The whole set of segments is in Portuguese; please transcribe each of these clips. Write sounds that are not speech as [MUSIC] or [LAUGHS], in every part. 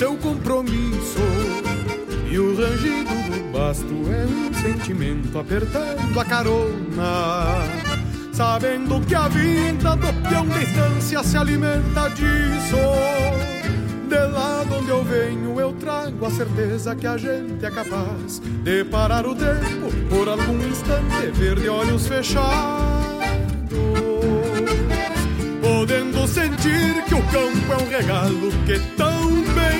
seu compromisso. E o rangido do basto é um sentimento apertando a carona. Sabendo que a vida do peão estância se alimenta disso. De lá de onde eu venho, eu trago a certeza que a gente é capaz de parar o tempo por algum instante, ver de olhos fechados. Podendo sentir que o campo é um regalo que tão bem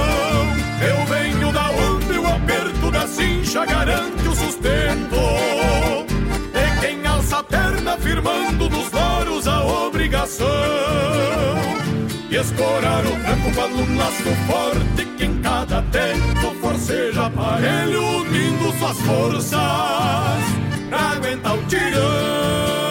Eu venho da onde o aperto da cincha garante o sustento. De quem alça a perna firmando nos loros a obrigação e escorar o tranco quando um laço forte que em cada tempo forceja aparelho unindo suas forças pra aguentar o tirão.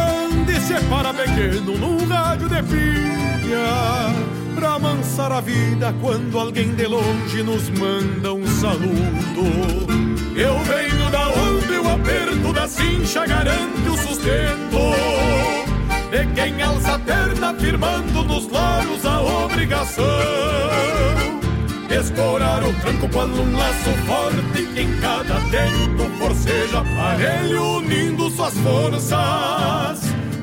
separa pequeno num rádio de pilha, pra amansar a vida quando alguém de longe nos manda um saludo. Eu venho da onde o aperto da cincha garante o sustento. De quem alça a perna firmando nos laros a obrigação Escorar o tranco quando um laço forte que em cada tempo forceja aparelho unindo suas forças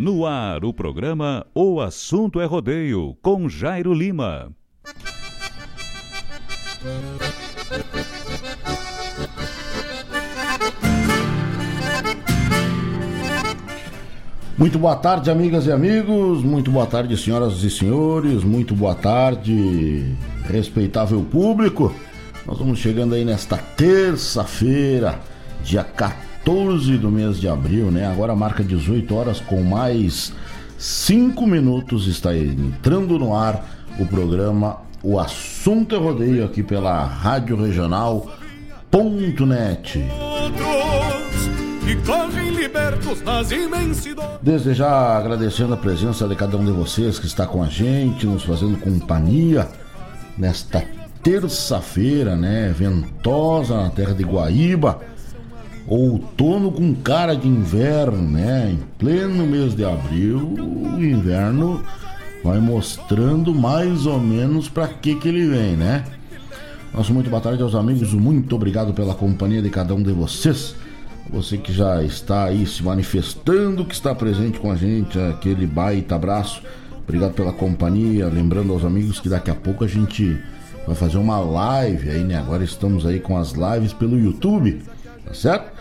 No ar, o programa O Assunto é Rodeio, com Jairo Lima. Muito boa tarde, amigas e amigos. Muito boa tarde, senhoras e senhores. Muito boa tarde, respeitável público. Nós vamos chegando aí nesta terça-feira, dia 14 do mês de abril, né? Agora marca 18 horas com mais 5 minutos. Está entrando no ar o programa O Assunto é Rodeio aqui pela Rádio Regional.net. Desde já agradecendo a presença de cada um de vocês que está com a gente, nos fazendo companhia nesta terça-feira, né? Ventosa na terra de Guaíba. Outono com cara de inverno, né? Em pleno mês de abril, o inverno vai mostrando mais ou menos para que que ele vem, né? Nosso muito boa tarde aos amigos, muito obrigado pela companhia de cada um de vocês. Você que já está aí se manifestando, que está presente com a gente, aquele baita abraço. Obrigado pela companhia. Lembrando aos amigos que daqui a pouco a gente vai fazer uma live aí, né? Agora estamos aí com as lives pelo YouTube, tá certo?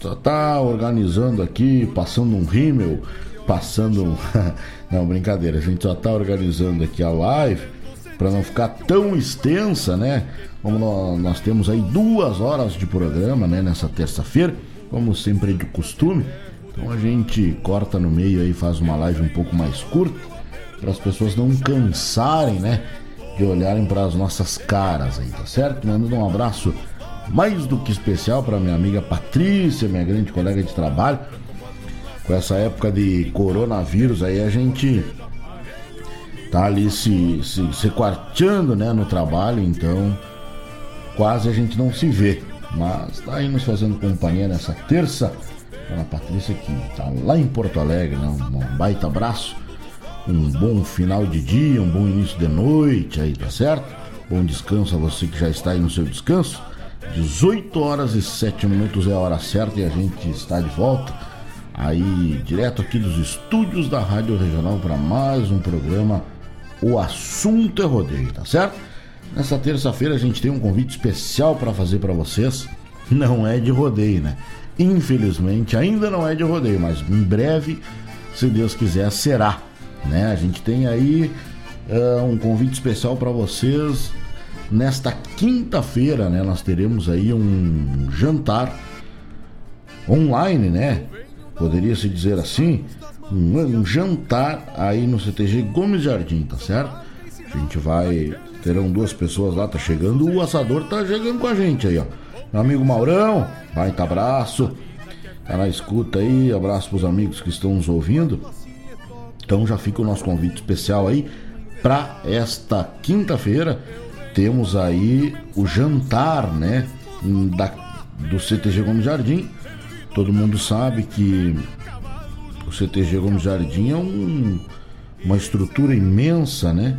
Só tá organizando aqui, passando um rímel, passando um... [LAUGHS] não, brincadeira, a gente só tá organizando aqui a live para não ficar tão extensa, né? Como nós, nós temos aí duas horas de programa, né? Nessa terça-feira como sempre de costume. Então a gente corta no meio aí, faz uma live um pouco mais curta, para as pessoas não cansarem, né, de olharem para as nossas caras aí, tá certo? Mandando um abraço mais do que especial para minha amiga Patrícia, minha grande colega de trabalho. Com essa época de coronavírus aí a gente tá ali se, se, se quarteando, né, no trabalho, então quase a gente não se vê. Mas tá aí nos fazendo companhia nessa terça. Ana Patrícia que tá lá em Porto Alegre, né? um baita abraço. Um bom final de dia, um bom início de noite aí, tá certo? Bom descanso a você que já está aí no seu descanso. 18 horas e 7 minutos é a hora certa e a gente está de volta aí direto aqui dos estúdios da Rádio Regional para mais um programa O Assunto é Rodeio, tá certo? Nessa terça-feira a gente tem um convite especial para fazer para vocês. Não é de rodeio, né? Infelizmente ainda não é de rodeio, mas em breve, se Deus quiser, será. Né? A gente tem aí uh, um convite especial para vocês. Nesta quinta-feira, né? Nós teremos aí um jantar online, né? Poderia se dizer assim, um, um jantar aí no CTG Gomes Jardim, tá certo? A gente vai Terão duas pessoas lá, tá chegando. O assador tá chegando com a gente aí, ó. Meu amigo Maurão, baita abraço. Tá na escuta aí, abraço pros amigos que estão nos ouvindo. Então já fica o nosso convite especial aí para esta quinta-feira. Temos aí o jantar, né, da, do CTG Gomes Jardim. Todo mundo sabe que o CTG Gomes Jardim é um, uma estrutura imensa, né?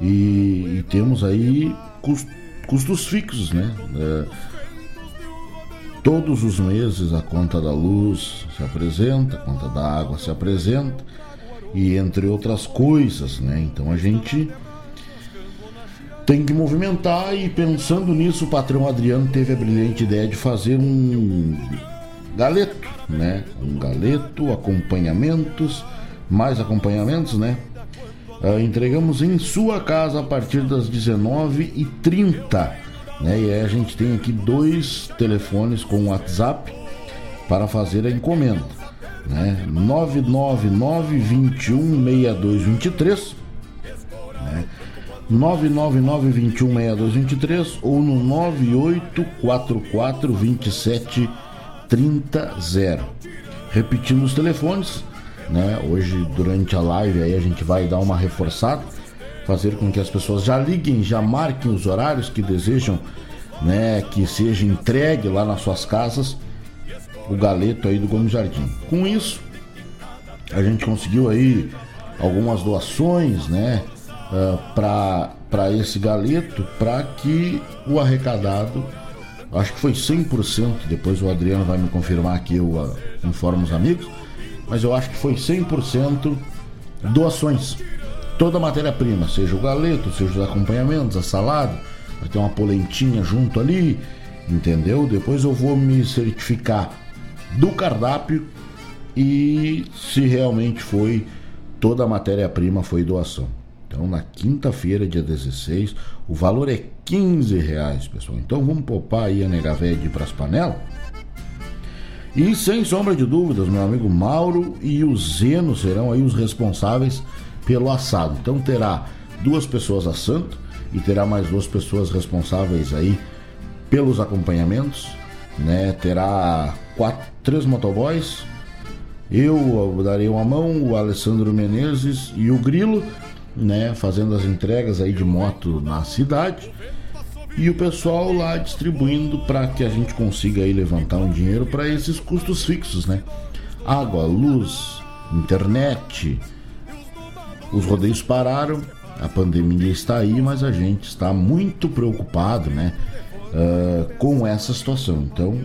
E, e temos aí custos, fixos, né? É, todos os meses a conta da luz se apresenta, a conta da água se apresenta e entre outras coisas, né? Então a gente tem que movimentar e pensando nisso o patrão Adriano teve a brilhante ideia de fazer um galeto, né? Um galeto, acompanhamentos, mais acompanhamentos, né? Uh, entregamos em sua casa a partir das 19h30. Né? E aí a gente tem aqui dois telefones com WhatsApp para fazer a encomenda. Né? 999 21 6223 né? 999 21 6223 ou no 9844 2730. Repetindo os telefones né? Hoje, durante a live, aí a gente vai dar uma reforçada, fazer com que as pessoas já liguem, já marquem os horários que desejam, né? Que seja entregue lá nas suas casas o galeto aí do Gomes Jardim. Com isso, a gente conseguiu aí algumas doações, né? Uh, para esse galeto, para que o arrecadado, acho que foi 100%, depois o Adriano vai me confirmar aqui, eu uh, informo os amigos, mas eu acho que foi 100% doações. Toda a matéria-prima, seja o galeto, seja os acompanhamentos, a salada, vai ter uma polentinha junto ali, entendeu? Depois eu vou me certificar do cardápio e se realmente foi toda a matéria-prima foi doação. Então, na quinta-feira, dia 16, o valor é 15 reais, pessoal. Então, vamos poupar aí a nega de ir para as panelas. E sem sombra de dúvidas, meu amigo Mauro e o Zeno serão aí os responsáveis pelo assado. Então, terá duas pessoas assando e terá mais duas pessoas responsáveis aí pelos acompanhamentos, né? Terá quatro, três motoboys, eu darei uma mão, o Alessandro Menezes e o Grilo, né, fazendo as entregas aí de moto na cidade. E o pessoal lá distribuindo para que a gente consiga aí levantar um dinheiro para esses custos fixos, né? Água, luz, internet. Os rodeios pararam, a pandemia está aí, mas a gente está muito preocupado, né, uh, com essa situação. Então,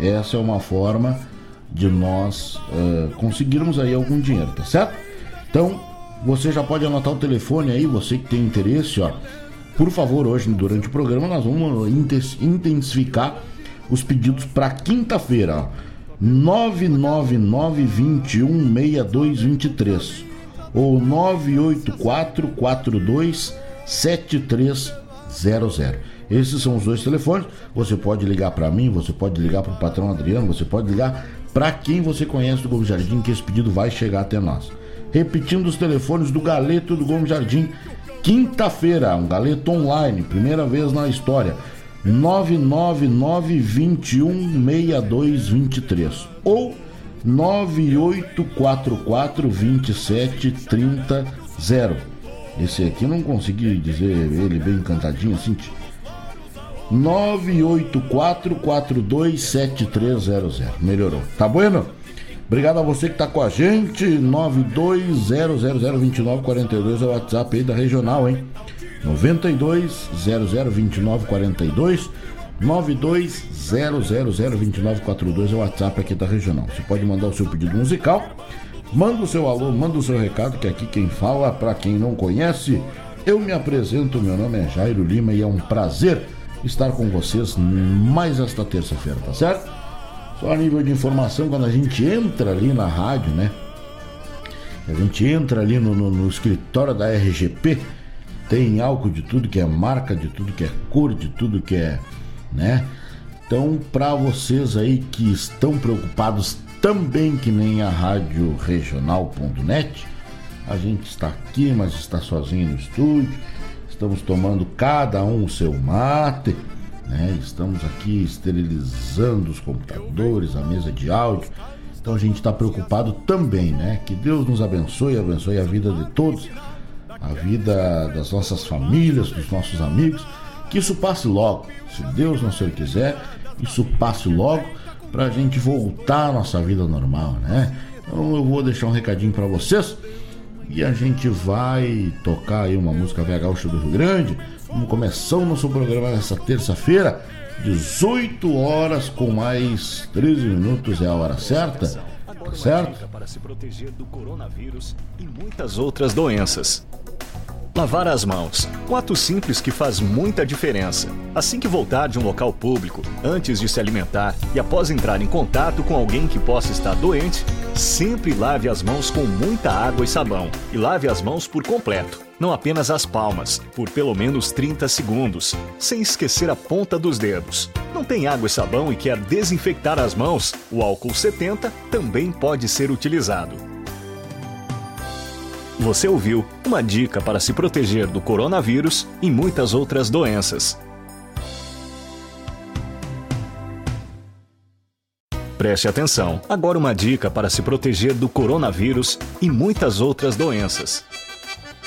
essa é uma forma de nós uh, conseguirmos aí algum dinheiro, tá certo? Então, você já pode anotar o telefone aí, você que tem interesse, ó. Por favor, hoje durante o programa nós vamos intensificar os pedidos para quinta-feira, 999216223 ou 984427300. Esses são os dois telefones. Você pode ligar para mim, você pode ligar para o patrão Adriano, você pode ligar para quem você conhece do Gomes Jardim que esse pedido vai chegar até nós. Repetindo os telefones do Galeto do Gomes Jardim, quinta-feira, um galeto online, primeira vez na história. 999-216223 ou 9844-2730. Esse aqui não consegui dizer ele bem cantadinho assim. 984427300. Melhorou. Tá bueno? Obrigado a você que está com a gente. 92002942 é o WhatsApp aí da regional, hein? 92002942 92002942 é o WhatsApp aqui da regional. Você pode mandar o seu pedido musical. Manda o seu alô, manda o seu recado, que aqui quem fala, para quem não conhece, eu me apresento, meu nome é Jairo Lima e é um prazer estar com vocês mais esta terça-feira, tá certo? Só a nível de informação, quando a gente entra ali na rádio, né? A gente entra ali no, no, no escritório da RGP, tem álcool de tudo que é marca, de tudo que é cor, de tudo que é, né? Então, para vocês aí que estão preocupados também que nem a rádio regional.net, a gente está aqui, mas está sozinho no estúdio. Estamos tomando cada um o seu mate, né? Estamos aqui esterilizando os computadores, a mesa de áudio. Então a gente está preocupado também, né? Que Deus nos abençoe, abençoe a vida de todos, a vida das nossas famílias, dos nossos amigos. Que isso passe logo, se Deus não se quiser, isso passe logo para a gente voltar à nossa vida normal, né? Então eu vou deixar um recadinho para vocês e a gente vai tocar aí uma música VH do Rio Grande Vamos começar o nosso programa nessa terça-feira, 18 horas com mais 13 minutos é a hora certa. Tá certo? Para se proteger do coronavírus e muitas outras doenças. Lavar as mãos. Um ato simples que faz muita diferença. Assim que voltar de um local público, antes de se alimentar e após entrar em contato com alguém que possa estar doente, sempre lave as mãos com muita água e sabão. E lave as mãos por completo, não apenas as palmas, por pelo menos 30 segundos, sem esquecer a ponta dos dedos. Não tem água e sabão e quer desinfectar as mãos? O álcool 70 também pode ser utilizado. Você ouviu uma dica para se proteger do coronavírus e muitas outras doenças. Preste atenção, agora uma dica para se proteger do coronavírus e muitas outras doenças.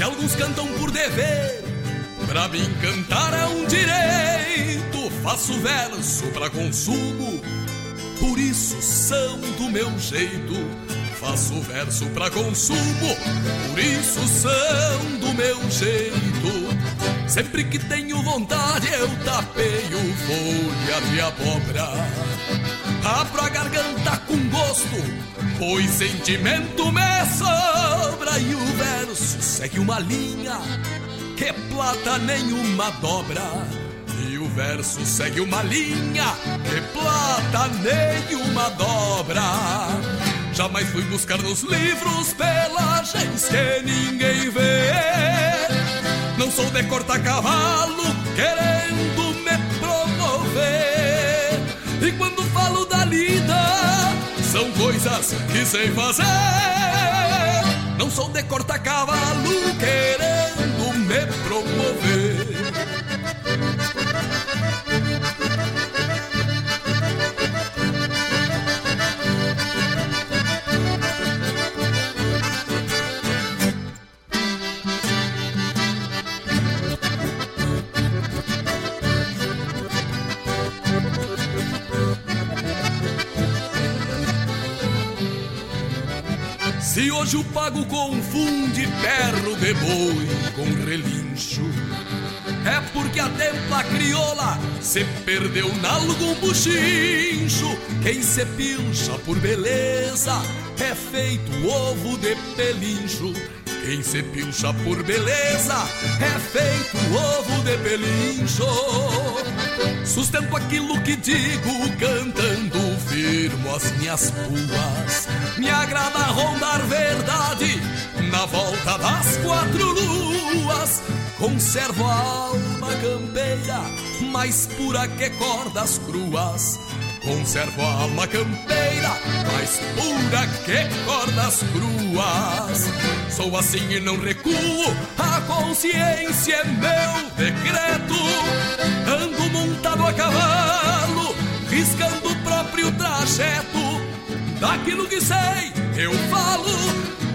Se alguns cantam por dever, pra mim cantar é um direito. Faço verso pra consumo, por isso são do meu jeito faço verso pra consumo, por isso são do meu jeito. Sempre que tenho vontade eu tapeio folha de abóbora. Abro a garganta com gosto, pois sentimento me sobra. E o verso segue uma linha que plata nenhuma dobra. E o verso segue uma linha que plata nenhuma dobra. Jamais fui buscar nos livros pelagens que ninguém vê não sou de cortar cavalo querendo. E quando falo da lida, são coisas que sei fazer. Não sou de cortar cavalo querendo me promover. Hoje o pago confunde perro de boi com relincho, é porque a templa crioula se perdeu nalgum buchincho. Quem se pilcha por beleza é feito ovo de pelincho. Quem se pilcha por beleza é feito ovo de pelincho. Sustento aquilo que digo, cantando firmo as minhas puas. Me agrada rondar verdade na volta das quatro luas. Conservo a alma campeira, mais pura que cordas cruas. Conservo a alma campeira, mais pura que cordas cruas. Sou assim e não recuo, a consciência é meu decreto. Ando montado a cavalo, riscando o próprio trajeto. Daquilo que sei, eu falo,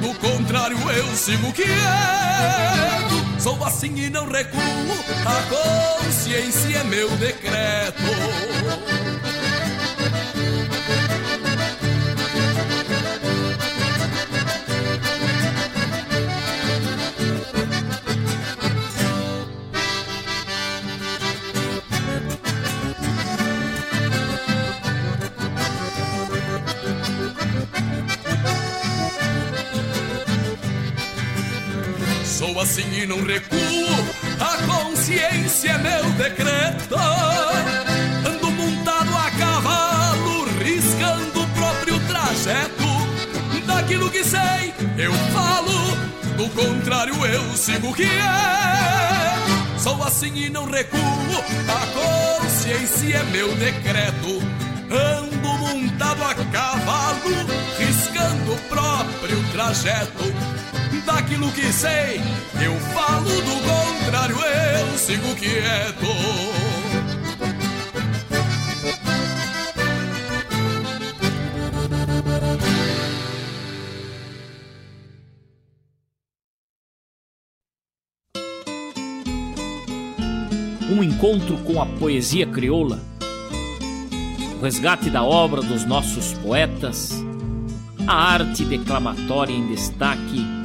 do contrário, eu sigo quieto. Sou assim e não recuo, a consciência é meu decreto. Sou assim e não recuo, a consciência é meu decreto. Ando montado a cavalo, riscando o próprio trajeto. Daquilo que sei, eu falo, do contrário, eu sigo o que é. Sou assim e não recuo, a consciência é meu decreto. Ando montado a cavalo, riscando o próprio trajeto daquilo que sei, eu falo do contrário, eu sigo quieto. Um encontro com a poesia crioula, o resgate da obra dos nossos poetas, a arte declamatória em destaque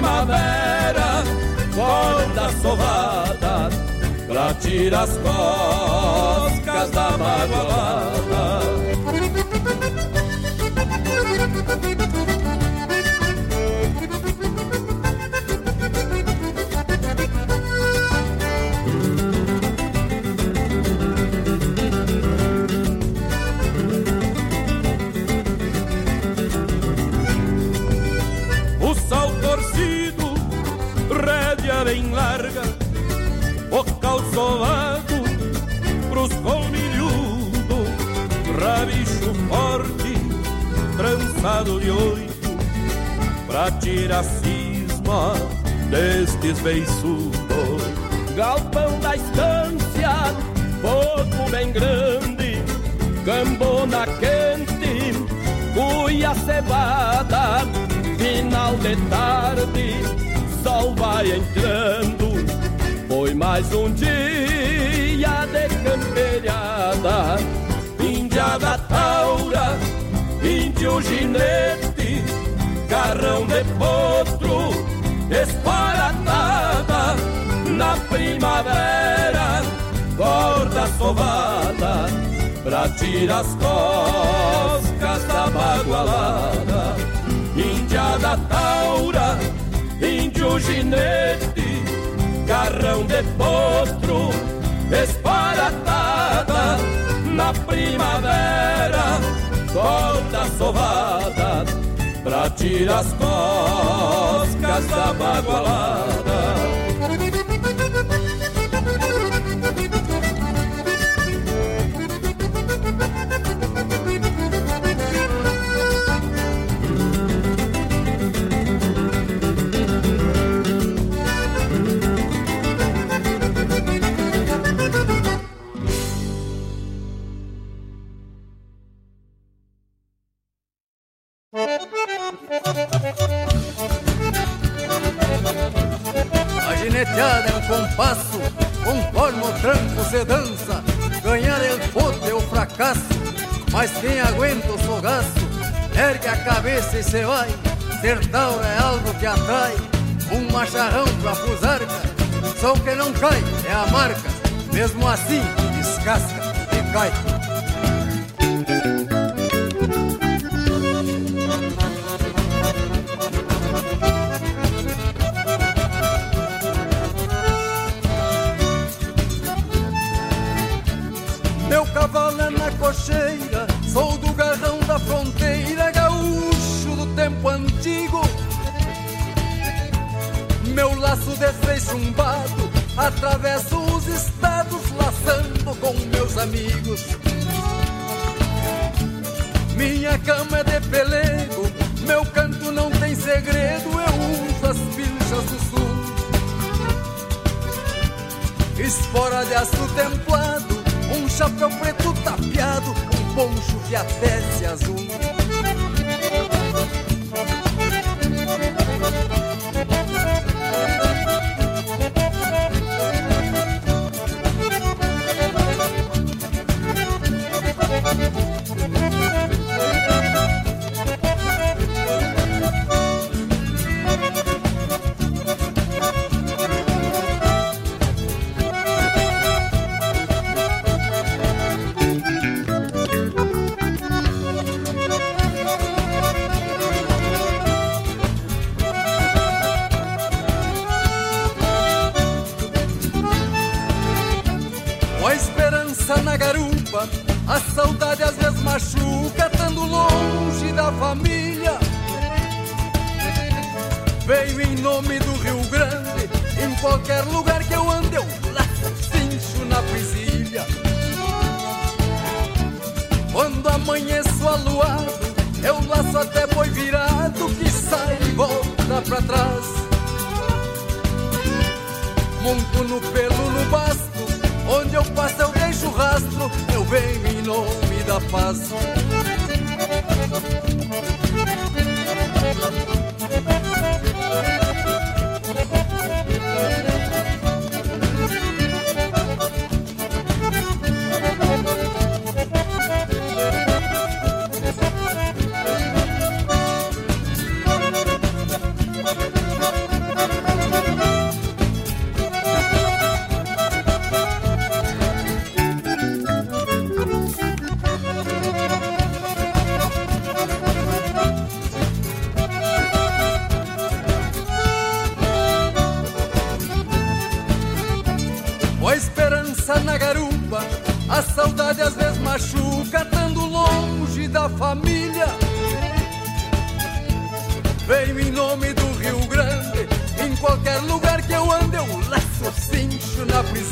primavera, corda sovada, pra tirar as coscas da magoada. calçado de oito Pra tirar cisma destes beiçudos. Galpão da estância, fogo bem grande Cambona quente, cuia cevada Final de tarde, sol vai entrando. Foi mais um dia de campeirada Índia da taura de um ginete, carrão de potro, esparatada na primavera, corda sovada pra tirar as costas da bagualada, indiada taura, índio ginete, carrão de potro, esparatada na primavera corta sovada, pra tirar as coscas da bagualada.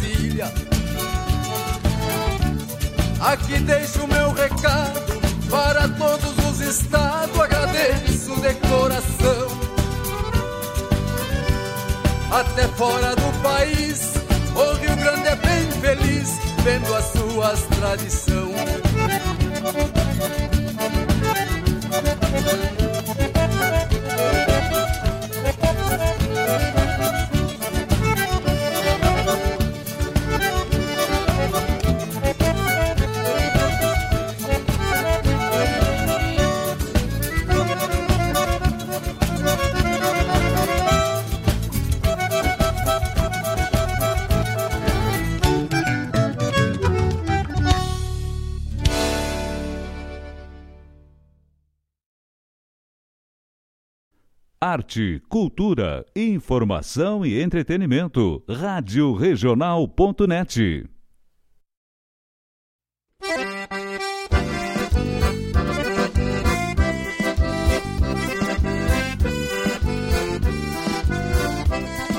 Brasília. Aqui deixo o meu recado para todos os estados, agradeço de coração. Até fora do país, o Rio Grande é bem feliz, vendo as suas tradições. Arte, cultura, informação e entretenimento. Rádio Regional.net.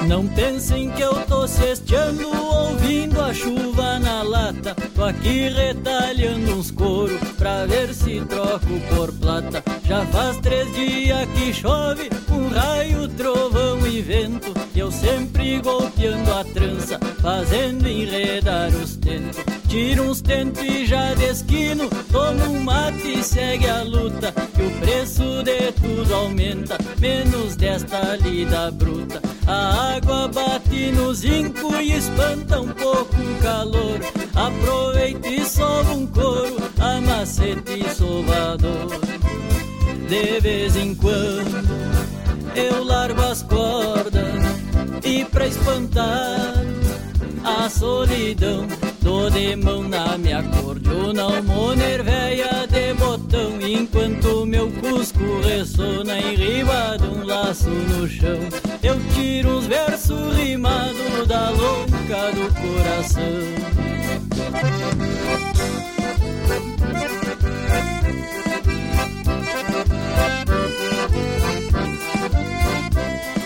Não pensem que eu cesteando ouvindo a chuva na lata. Tô aqui retalhando uns couro pra ver se troco por plata. Já faz três dias que chove, um raio, trovão e vento. E eu sempre golpeando a trança, fazendo enredar os tentos. Tiro uns tentos e já desquino, tomo um mate e segue a luta. Que o preço de tudo aumenta, menos desta lida bruta. A água bate no zinco e espanta um pouco o calor. Aproveita e sova um couro, amacete e sovador. De vez em quando eu largo as cordas e pra espantar a solidão Dou de mão na minha cordiona Moner véia de botão Enquanto meu cusco ressona em riba de um laço no chão. Eu tiro uns versos rimados da louca do coração.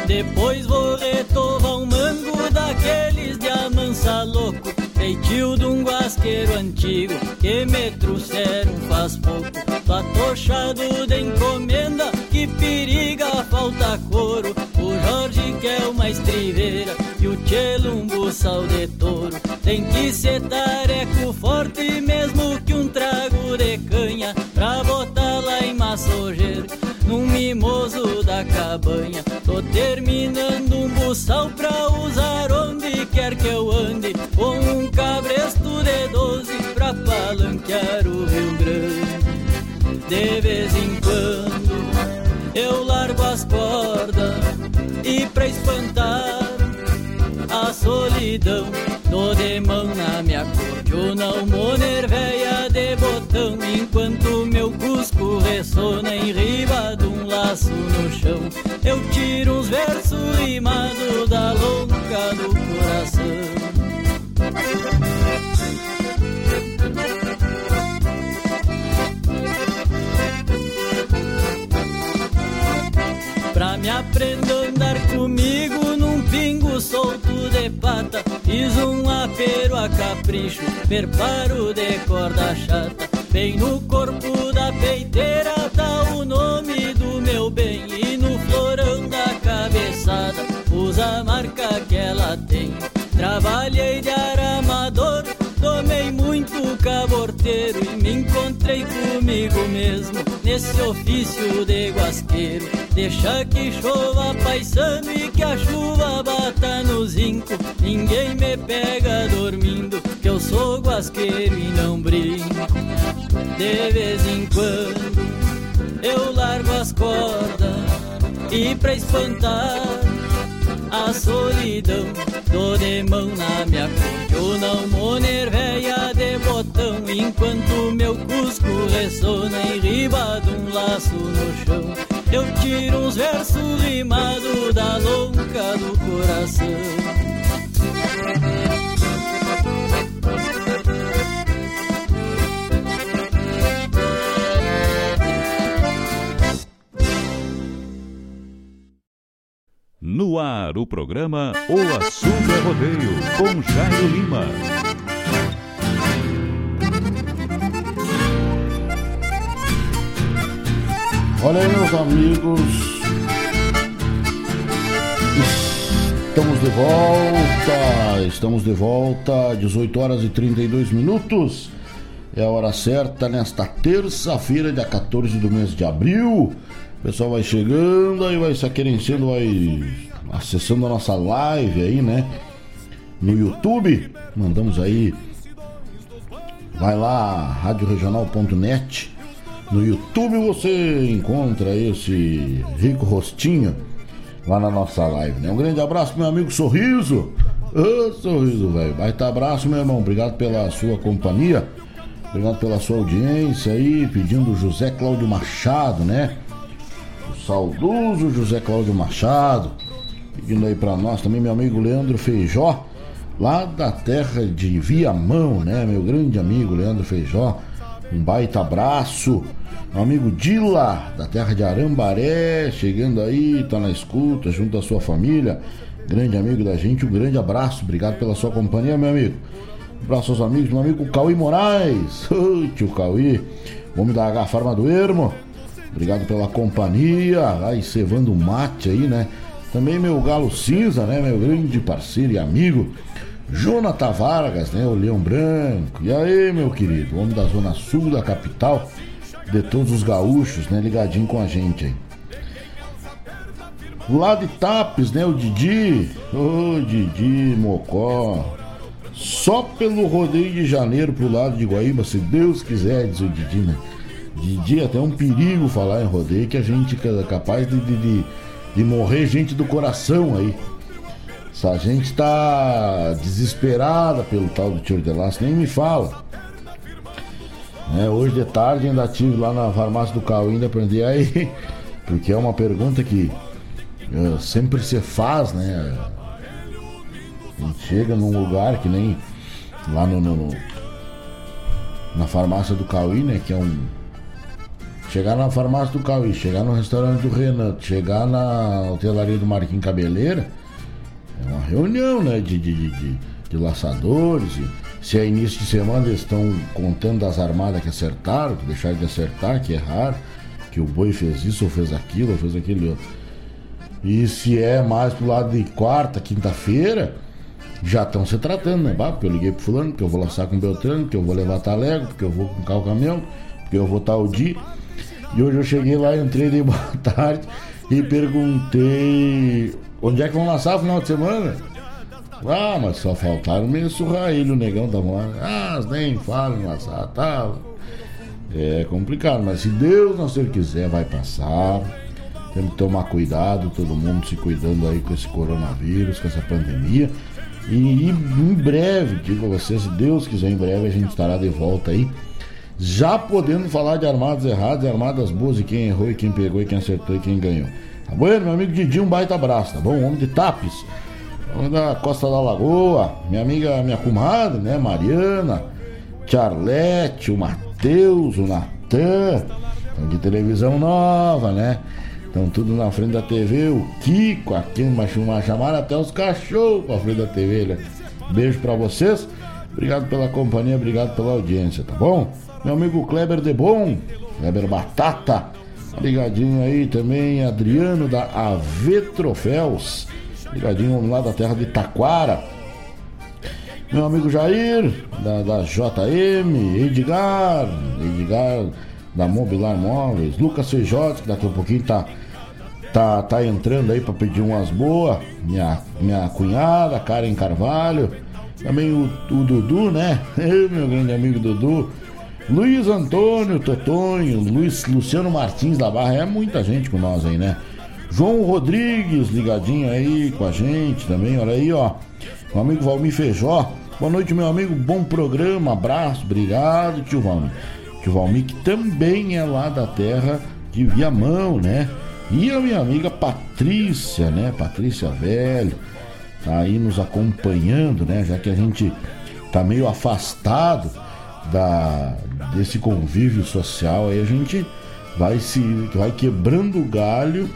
Depois vou retovar um mango daqueles de amansa louco Feitio de um guasqueiro antigo que me trouxeram faz pouco. Patochado de encomenda que periga falta couro. O Jorge que é uma estriveira e o Tchelo um buçal de touro. Tem que ser tareco forte mesmo que um trago de canha Pra botar lá em massojeiro num mimoso da cabanha. Tô terminando um buçal pra De vez em quando eu largo as cordas e pra espantar a solidão Tô de mão na minha cordiona, o moner véia de botão Enquanto meu cusco ressona em riba de um laço no chão. Eu tiro uns versos rimados da louca do coração aprenda a andar comigo num pingo solto de pata. Fiz um apero a capricho, preparo de corda chata. Bem no corpo da peiteira tá o nome do meu bem e no florão da cabeçada usa a marca que ela tem. Trabalhei de aramador, tomei muito caborteiro e me encontrei comigo mesmo nesse ofício de guasqueiro. Deixa que chova paisano e que a chuva bata no zinco. Ninguém me pega dormindo, que eu sou guasqueiro e não brinco. De vez em quando eu largo as cordas e pra espantar a solidão Tô de mão na minha cordiona moner véia de botão Enquanto meu cusco ressona em riba de um laço no chão Eu tiro uns versos rimados da louca do coração No ar, o programa O Assunto é Rodeio, com Jairo Lima. Olha aí, meus amigos. Estamos de volta. Estamos de volta. 18 horas e 32 minutos. É a hora certa nesta terça-feira, dia 14 do mês de abril. O pessoal vai chegando, aí vai se aquerenciando, vai acessando a nossa live aí, né? No YouTube. Mandamos aí. Vai lá, radioregional.net. No YouTube você encontra esse rico rostinho lá na nossa live, né? Um grande abraço, meu amigo Sorriso. Ô, oh, sorriso, velho. Baita abraço, meu irmão. Obrigado pela sua companhia. Obrigado pela sua audiência aí, pedindo José Cláudio Machado, né? saudoso José Cláudio Machado, pedindo aí para nós também meu amigo Leandro Feijó, lá da terra de Viamão, né? Meu grande amigo Leandro Feijó, um baita abraço. Meu amigo Dila, da terra de Arambaré, chegando aí, tá na escuta, junto à sua família. Grande amigo da gente, um grande abraço, obrigado pela sua companhia, meu amigo. Um abraço aos amigos, meu amigo Cauí Moraes, [LAUGHS] Oi, tio Cauí, homem da H Farma do Ermo. Obrigado pela companhia, aí cevando mate aí, né? Também meu galo cinza, né? Meu grande parceiro e amigo, Jonathan Vargas, né? O Leão Branco. E aí, meu querido, homem da zona sul da capital, de todos os gaúchos, né? Ligadinho com a gente aí. Lá de Tapes, né? O Didi. Ô, oh, Didi, Mocó. Só pelo rodeio de janeiro pro lado de Guaíba, se Deus quiser, diz o Didi, né? de dia até um perigo falar em rodeio que a gente é capaz de, de, de morrer gente do coração aí. Essa gente tá desesperada pelo tal do tiro de laço, nem me fala. É, hoje de tarde ainda tive lá na farmácia do carro ainda aprendi aí, [LAUGHS] porque é uma pergunta que uh, sempre se faz, né? A gente chega num lugar que nem lá no, no, no na farmácia do Cauí, né? Que é um, chegar na farmácia do Cauí, chegar no restaurante do Renato, chegar na hotelaria do Marquinhos Cabeleira, é uma reunião, né, de, de, de, de laçadores. E se é início de semana eles estão contando das armadas que acertaram, que deixaram de acertar, que erraram, que o boi fez isso ou fez aquilo, ou fez aquele outro. E se é mais pro lado de quarta, quinta-feira, já estão se tratando, né? Bah, porque eu liguei pro fulano, porque eu vou laçar com o Beltrano, porque eu vou levar talego, porque eu vou com o caminhão, porque eu vou o dia. E hoje eu cheguei lá, entrei de boa [LAUGHS] tarde e perguntei onde é que vão lançar no final de semana? Ah, mas só faltaram meio surrar ele, o negão tava lá. Ah, nem falam lançar, tá. É complicado, mas se Deus não se quiser, vai passar. Temos que tomar cuidado, todo mundo se cuidando aí com esse coronavírus, com essa pandemia. E, e em breve, digo a vocês, se Deus quiser, em breve a gente estará de volta aí já podendo falar de armadas erradas e armadas boas e quem errou e quem pegou e quem acertou e quem ganhou. Tá bom, meu amigo Didi, um baita abraço, tá bom? Homem de Tapes, da Costa da Lagoa, minha amiga, minha comadre, né? Mariana, Charlete, o Matheus, o Natan, de televisão nova, né? Estão tudo na frente da TV. O Kiko, aqui uma chamaram até os cachorros pra frente da TV, né? Beijo pra vocês. Obrigado pela companhia, obrigado pela audiência, tá bom? Meu amigo Kleber de Bom, Kleber Batata. Ligadinho aí também, Adriano da AV Troféus. Ligadinho lá da terra de Taquara. Meu amigo Jair, da, da JM, Edgar, Edgar da Mobilar Móveis, Lucas Fejotes, que daqui a pouquinho tá, tá, tá entrando aí para pedir umas boas, minha, minha cunhada, Karen Carvalho, também o, o Dudu, né? [LAUGHS] meu grande amigo Dudu. Luiz Antônio Totonho, Luiz Luciano Martins da Barra, é muita gente com nós aí, né? João Rodrigues ligadinho aí com a gente também, olha aí, ó. O amigo Valmir Feijó. Boa noite, meu amigo. Bom programa. Abraço. Obrigado, tio Valmir. Tio Valmir, que também é lá da terra de Viamão, né? E a minha amiga Patrícia, né? Patrícia Velho. Tá aí nos acompanhando, né? Já que a gente tá meio afastado da, desse convívio social, aí a gente vai se vai quebrando o galho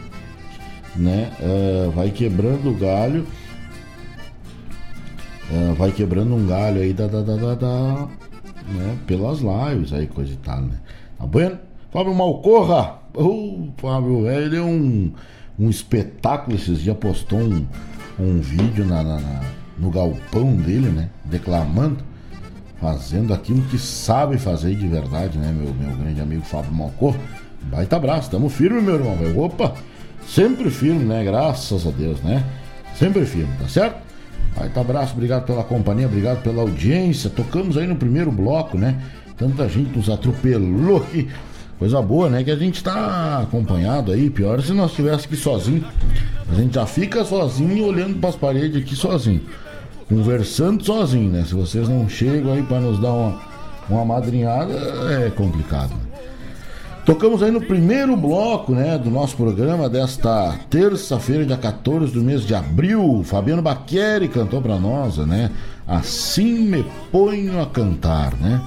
né? Uh, vai quebrando o galho. Uh, vai quebrando um galho aí da, da, da, da, da né? pelas lives aí, coisa e tal, né? Tá bueno? Fábio Malcorra, o Fábio deu um, um espetáculo esses dias, postou um, um vídeo na, na, na, no galpão dele, né? Declamando, fazendo aquilo que sabe fazer de verdade, né? Meu, meu grande amigo Fábio Malcorra. Baita abraço, tamo firme, meu irmão. Opa! Sempre firme, né? Graças a Deus, né? Sempre firme, tá certo? Aí tá abraço, obrigado pela companhia, obrigado pela audiência. Tocamos aí no primeiro bloco, né? Tanta gente nos atropelou aqui. Coisa boa, né? Que a gente tá acompanhado aí. Pior se nós estivéssemos aqui sozinho. A gente já fica sozinho olhando para as paredes aqui sozinho. Conversando sozinho, né? Se vocês não chegam aí para nos dar uma, uma madrinhada, é complicado. Né? Tocamos aí no primeiro bloco, né, do nosso programa desta terça-feira, dia 14 do mês de abril. Fabiano Baqueri cantou para nós, né? Assim me ponho a cantar, né?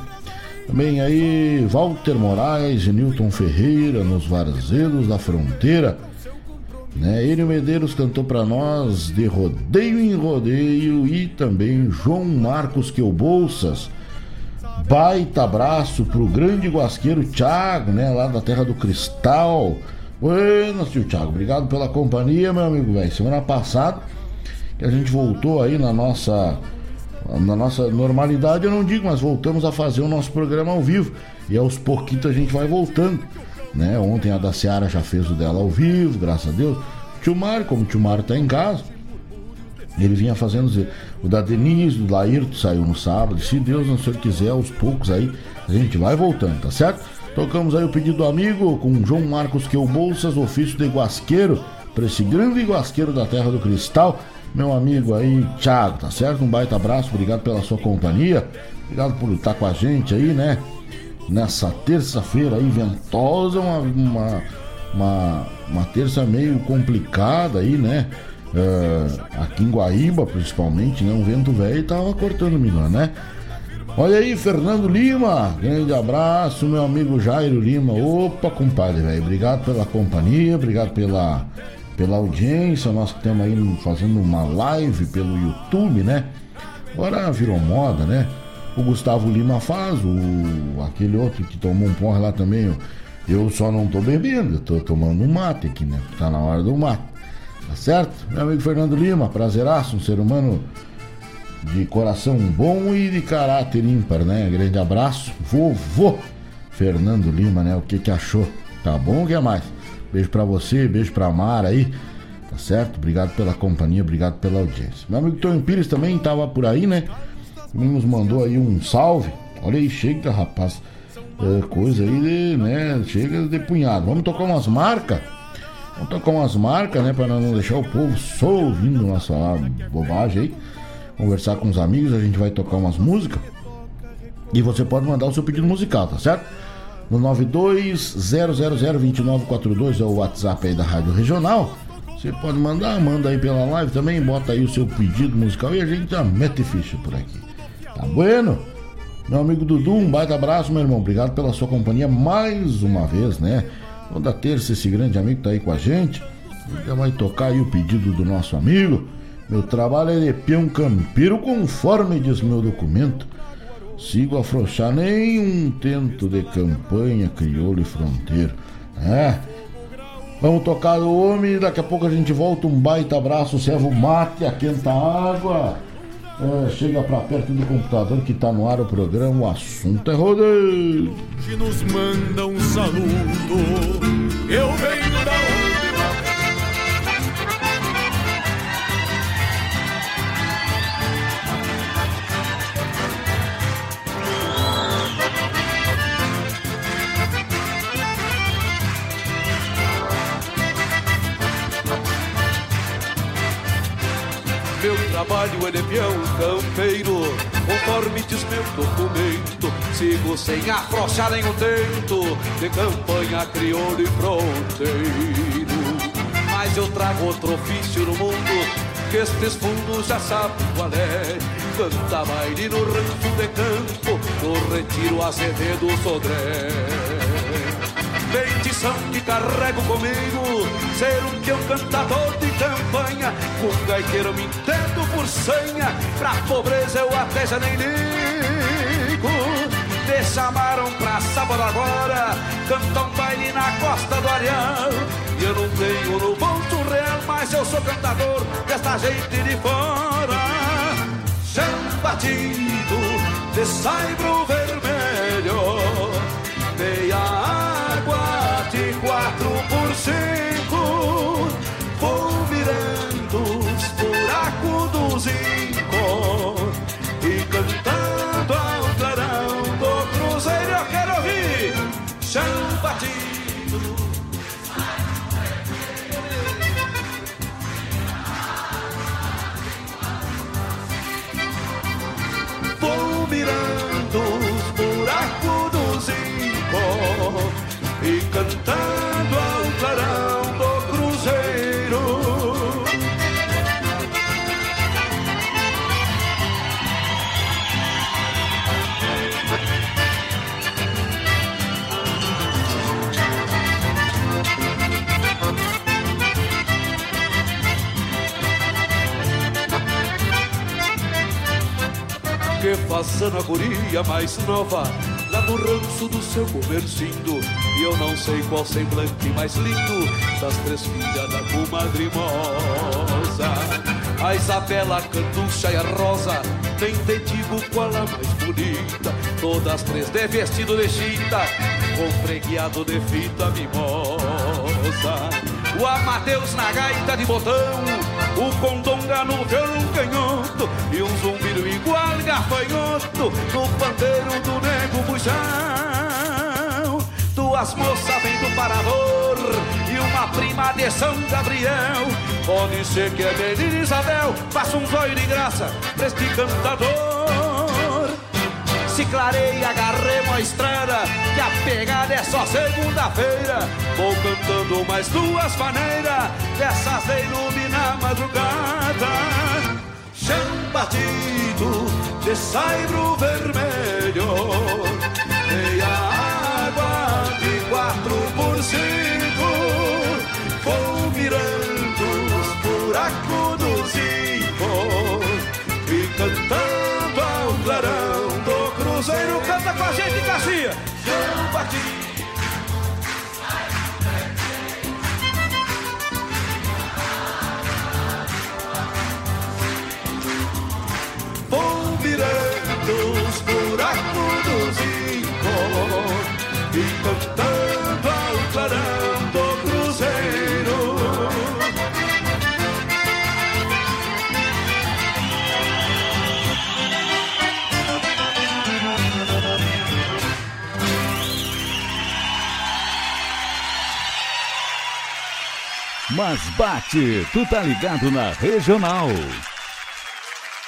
Também aí Walter Moraes e Newton Ferreira nos Varzelos da Fronteira. Né? Ele Medeiros cantou para nós de rodeio em rodeio e também João Marcos Queu Bolsas baita abraço pro grande guasqueiro Thiago, né? Lá da Terra do Cristal. Buenas, tio Thiago. Obrigado pela companhia, meu amigo velho. Semana passada que a gente voltou aí na nossa na nossa normalidade, eu não digo, mas voltamos a fazer o nosso programa ao vivo. E aos pouquinhos a gente vai voltando. Né? Ontem a da Seara já fez o dela ao vivo, graças a Deus. Tio Mário, como o tio Mário tá em casa, ele vinha fazendo o da Denise, do Laírto saiu no sábado. Se Deus não senhor quiser, aos poucos aí a gente vai voltando, tá certo? Tocamos aí o pedido do amigo com João Marcos Queu Bolsas, ofício de guasqueiro, para esse grande guasqueiro da Terra do Cristal, meu amigo aí, Thiago, tá certo? Um baita abraço, obrigado pela sua companhia, obrigado por estar com a gente aí, né? Nessa terça-feira aí, ventosa, uma, uma, uma, uma terça meio complicada aí, né? Uh, aqui em Guaíba, principalmente, né? Um vento velho tava cortando milho, né? Olha aí, Fernando Lima, grande abraço, meu amigo Jairo Lima. Opa, compadre, velho, obrigado pela companhia, obrigado pela, pela audiência. Nós que estamos aí fazendo uma live pelo YouTube, né? Agora virou moda, né? O Gustavo Lima faz, o, aquele outro que tomou um porra lá também. Eu só não tô bebendo, eu tô tomando um mate aqui, né? Tá na hora do mate. Tá certo? Meu amigo Fernando Lima, prazeraço, um ser humano de coração bom e de caráter ímpar, né? Grande abraço. Vovô Fernando Lima, né? O que que achou? Tá bom o que é mais? Beijo pra você, beijo pra Mara aí. Tá certo? Obrigado pela companhia, obrigado pela audiência. Meu amigo Tony Pires também tava por aí, né? Nos mandou aí um salve. Olha aí, chega, rapaz. É, coisa aí, né? Chega de punhado. Vamos tocar umas marcas? Vamos tocar umas marcas, né? Para não deixar o povo só ouvindo nossa bobagem aí. Conversar com os amigos, a gente vai tocar umas músicas. E você pode mandar o seu pedido musical, tá certo? No 920002942 é o WhatsApp aí da Rádio Regional. Você pode mandar, manda aí pela live também, bota aí o seu pedido musical e a gente já mete ficha por aqui. Tá bueno? Meu amigo Dudu, um baita abraço, meu irmão. Obrigado pela sua companhia mais uma vez, né? Toda terça esse grande amigo tá aí com a gente. Então vai tocar aí o pedido do nosso amigo. Meu trabalho é de peão campeiro conforme diz meu documento. Sigo afrouxar nenhum tento de campanha, crioulo e fronteiro. É. Vamos tocar o homem daqui a pouco a gente volta. Um baita abraço, servo mate, aquenta água. É, chega pra perto do computador que tá no ar o programa, o assunto é rodeio. nos manda um saludo. Eu venho da trabalho é peão campeiro. Conforme diz meu documento Sigo sem afrouxar nenhum tento De campanha crioulo e fronteiro. Mas eu trago outro ofício no mundo que estes fundos já sabem qual é. Canta baile no rancho de campo No retiro azevedo sodré bendição que carrego comigo Ser um peão cantador de campanha. Um gaiteiro me entendo por senha Pra pobreza eu até já nem ligo. Me chamaram pra sábado agora Cantar um baile na costa do Areal E eu não tenho no ponto real Mas eu sou cantador desta gente de fora. Chão batido de saibro vermelho Faça na guria mais nova lá no ranço do seu comercindo. E eu não sei qual semblante mais lindo das três filhas da comadre. A Isabela, a Canducha e a Rosa, nem te digo qual a mais bonita. Todas três de vestido de chita, com fregueado de fita mimosa. O Amadeus na gaita de botão, o condonga no violão canhoto e um zumbido igual gafanhoto no pandeiro do nego bujão. Duas moças vêm do parador e uma prima de São Gabriel. Pode ser que é menina Isabel, faça um zóio de graça pra este cantador. Se clareia, agarremos a estrada, que a pegada é só segunda-feira. Vou cantando mais duas maneiras, dessas de iluminar madrugada. Batido de saibro vermelho, meia água de quatro por cinco. Mas bate, tu tá ligado na regional.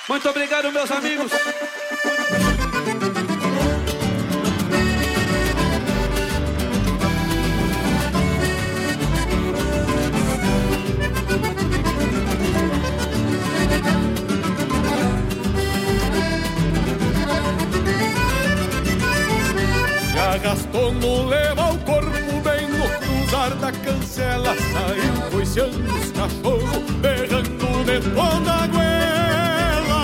Muito obrigado, meus amigos. Se agastou no da cancela saiu coiceando os cachorros, berrando de toda a goela.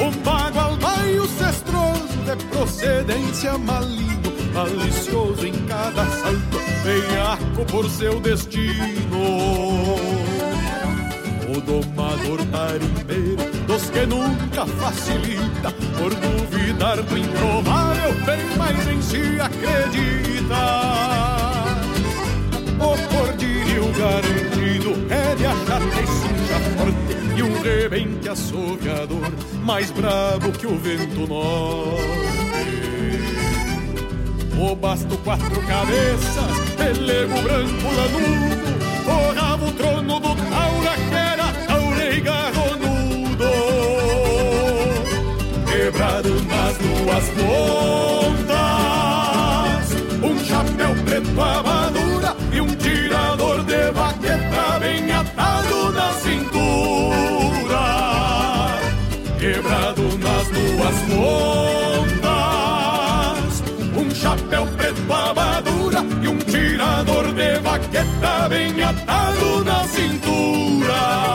Um bagual baio cestroso de procedência maligno, malicioso em cada salto, veiaco por seu destino o domador tarimbeiro dos que nunca facilita por duvidar do improvável bem mais em si acredita o cordilho garantido. É de achar que suja forte e um rebente assoviador mais brabo que o vento norte. O basto quatro cabeças pelego branco lanudo forrava o trono do taura que era e garronudo. Quebrado nas duas pontas Um chapéu preto à nas pontas Um chapéu preto à madura E um tirador de vaqueta bem atado na cintura.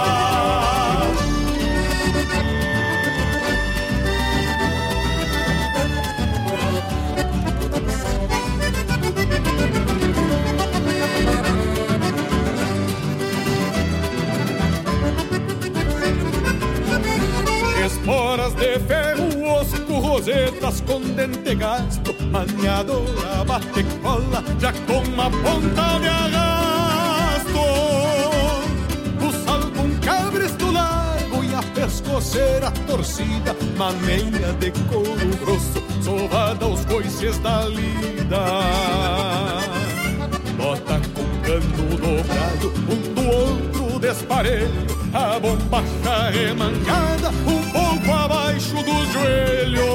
Esporas de ferro, rosetas com dente gasto Maniadora, bate cola, já com uma ponta de arrasto O salvo, cabresto largo e a pescoceira torcida Maneira de couro grosso, sovada aos coices da lida. Bota com cano dobrado, um do outro desparelho a bombacha remangada um pouco abaixo dos joelhos.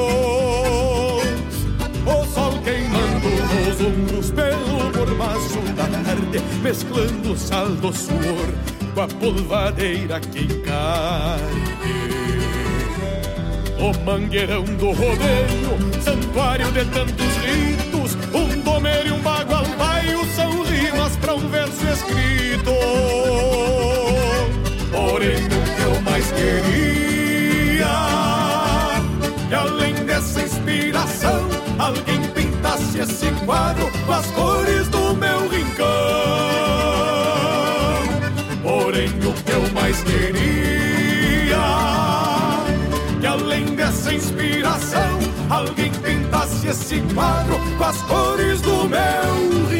O sol queimando nos ombros pelo mormaço da tarde, mesclando sal do suor com a polvadeira que encarne. O mangueirão do rodeio, santuário de tantos ritos, um domer e um bagual são rimas para um verso escrito. Porém, o que eu mais queria. E além dessa inspiração Alguém pintasse esse quadro Com as cores do meu rincão. Porém, o que eu mais queria. Que além dessa inspiração Alguém pintasse esse quadro Com as cores do meu rincão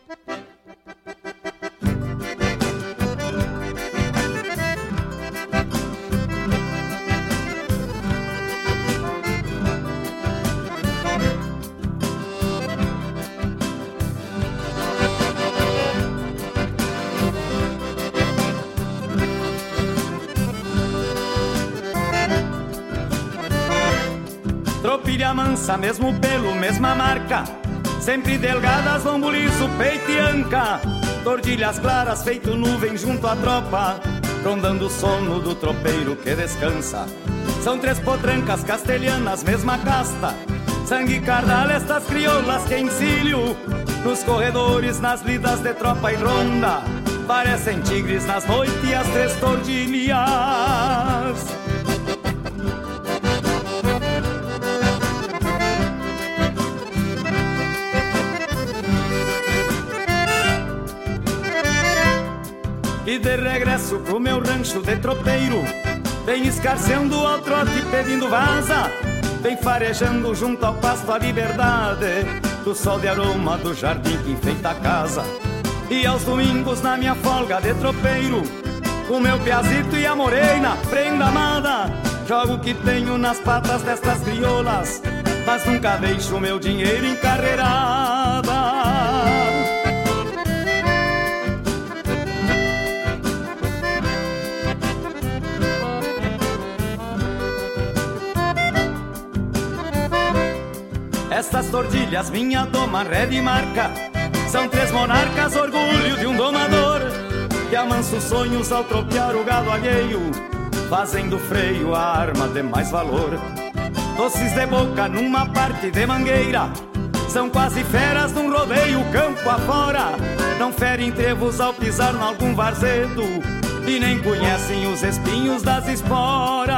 Tropilha mansa, mesmo pelo, mesma marca. Sempre delgadas, lombo liso, peito e anca. Tordilhas claras, feito nuvem junto à tropa. Rondando o sono do tropeiro que descansa. São três potrancas castelhanas, mesma casta. Sangue cardal, estas crioulas que encilho. Nos corredores, nas lidas de tropa e ronda. Parecem tigres nas noites e as três tordilhas E de regresso pro meu rancho de tropeiro. Vem escarceando ao trote pedindo vaza. Vem farejando junto ao pasto a liberdade Do sol de aroma do jardim que enfeita a casa. E aos domingos na minha folga de tropeiro O meu piazito e a morena, prenda amada. Jogo que tenho nas patas destas crioulas Mas nunca deixo meu dinheiro encarreirada tordilhas, minha doma, ré de marca. São três monarcas, orgulho de um domador. Que amansa os sonhos ao tropear o gado alheio, fazendo freio a arma de mais valor. Doces de boca numa parte de mangueira, são quase feras num rodeio campo afora. Não ferem trevos ao pisar em algum varzedo e nem conhecem os espinhos das esporas.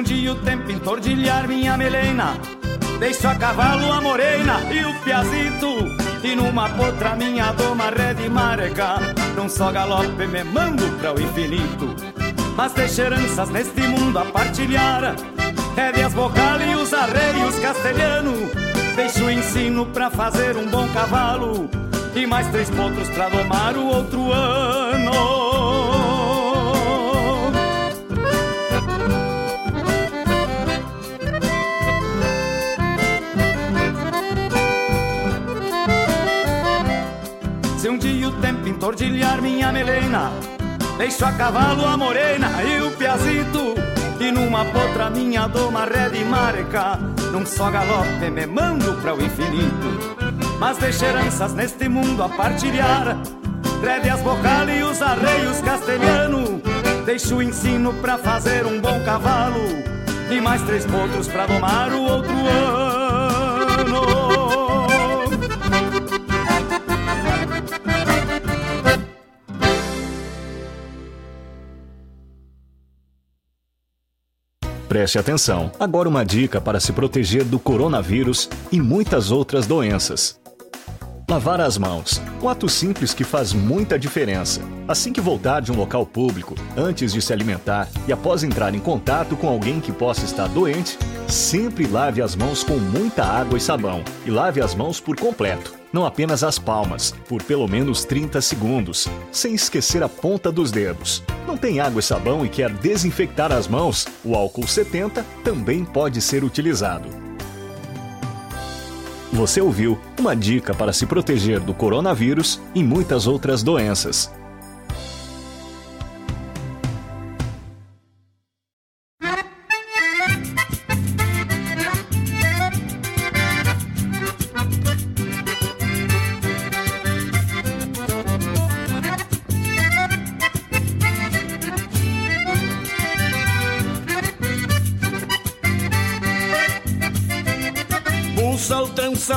Um dia o tempo entordilhar minha melena, deixo a cavalo a morena e o piazito. E numa potra minha doma ré de marca, num só galope me mando para o infinito. Mas deixo heranças neste mundo a partilhar, rédeas vocal e os arreios castelhano. Deixo o ensino pra fazer um bom cavalo e mais três potros pra domar o outro ano. Tordilhar minha melena. Deixo a cavalo a morena e o piazito. E numa potra minha doma ré de marca. Num só galope me mando para o infinito. Mas deixo heranças neste mundo a partilhar. Rédeas bocal e os arreios castelhano. Deixo o ensino pra fazer um bom cavalo. E mais três potros pra domar o outro ano Preste atenção. Agora uma dica para se proteger do coronavírus e muitas outras doenças. Lavar as mãos. Um ato simples que faz muita diferença. Assim que voltar de um local público, antes de se alimentar e após entrar em contato com alguém que possa estar doente, sempre lave as mãos com muita água e sabão. E lave as mãos por completo não apenas as palmas, por pelo menos 30 segundos, sem esquecer a ponta dos dedos. Não tem água e sabão e quer desinfectar as mãos? O álcool 70 também pode ser utilizado. Você ouviu uma dica para se proteger do coronavírus e muitas outras doenças.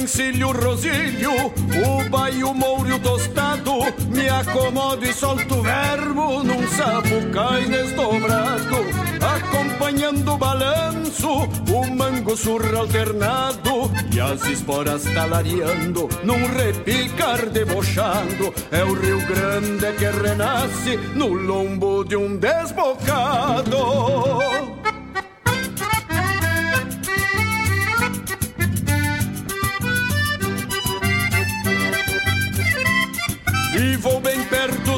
encilho rosilho, o baio mouro tostado, me acomodo e solto verbo num sapucai desdobrado, acompanhando o balanço, o mango surra alternado e as esporas talareando num repicar debochado. É o Rio Grande que renasce no lombo de um desbocado.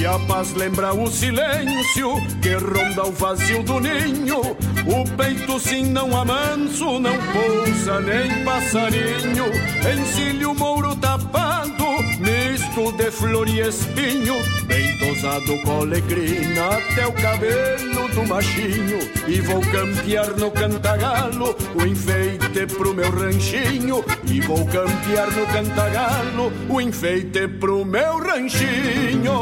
E a paz lembra o silêncio que ronda o vazio do ninho. O peito sim não amanso, não pousa nem passarinho. Encilho mouro tapado, misto de flor e espinho, bem tosado com alegrina até o cabelo do machinho. E vou campear no cantagalo o enfeite pro meu ranchinho. E vou campear no cantagalo o enfeite pro meu ranchinho.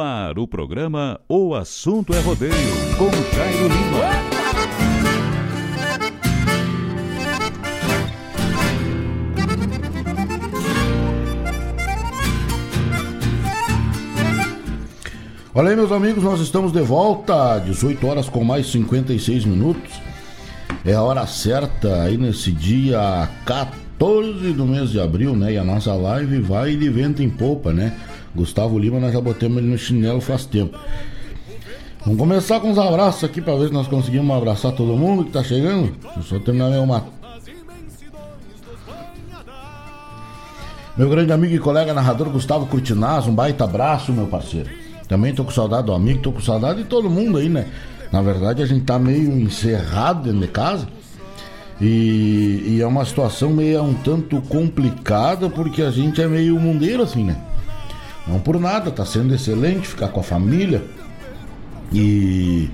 Ar, o programa O Assunto é Rodeio, com Jairo Lima. Olha aí, meus amigos, nós estamos de volta, 18 horas com mais 56 minutos. É a hora certa aí nesse dia 14 do mês de abril, né? E a nossa live vai de vento em popa, né? Gustavo Lima, nós já botamos ele no chinelo faz tempo. Vamos começar com uns abraços aqui para ver se nós conseguimos abraçar todo mundo que tá chegando. Eu só terminar meu mato. Meu grande amigo e colega narrador Gustavo Curtinaz, um baita abraço, meu parceiro. Também tô com saudade do amigo, tô com saudade de todo mundo aí, né? Na verdade, a gente tá meio encerrado dentro de casa. E, e é uma situação meio um tanto complicada porque a gente é meio mundeiro assim, né? Não por nada, tá sendo excelente ficar com a família e,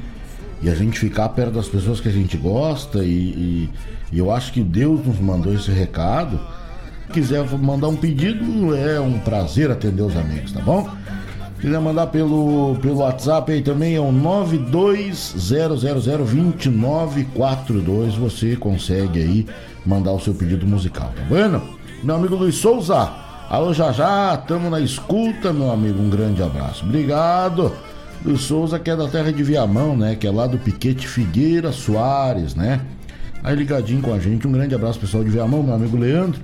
e a gente ficar perto das pessoas que a gente gosta e, e, e eu acho que Deus nos mandou esse recado. Se quiser mandar um pedido, é um prazer atender os amigos, tá bom? Se quiser mandar pelo, pelo WhatsApp aí também é o 920002942. Você consegue aí mandar o seu pedido musical, tá bom? Meu amigo Luiz Souza, Alô, já já, tamo na escuta, meu amigo. Um grande abraço. Obrigado. Luiz Souza, que é da terra de Viamão, né? Que é lá do Piquete Figueira Soares, né? Aí ligadinho com a gente. Um grande abraço, pessoal de Viamão, meu amigo Leandro.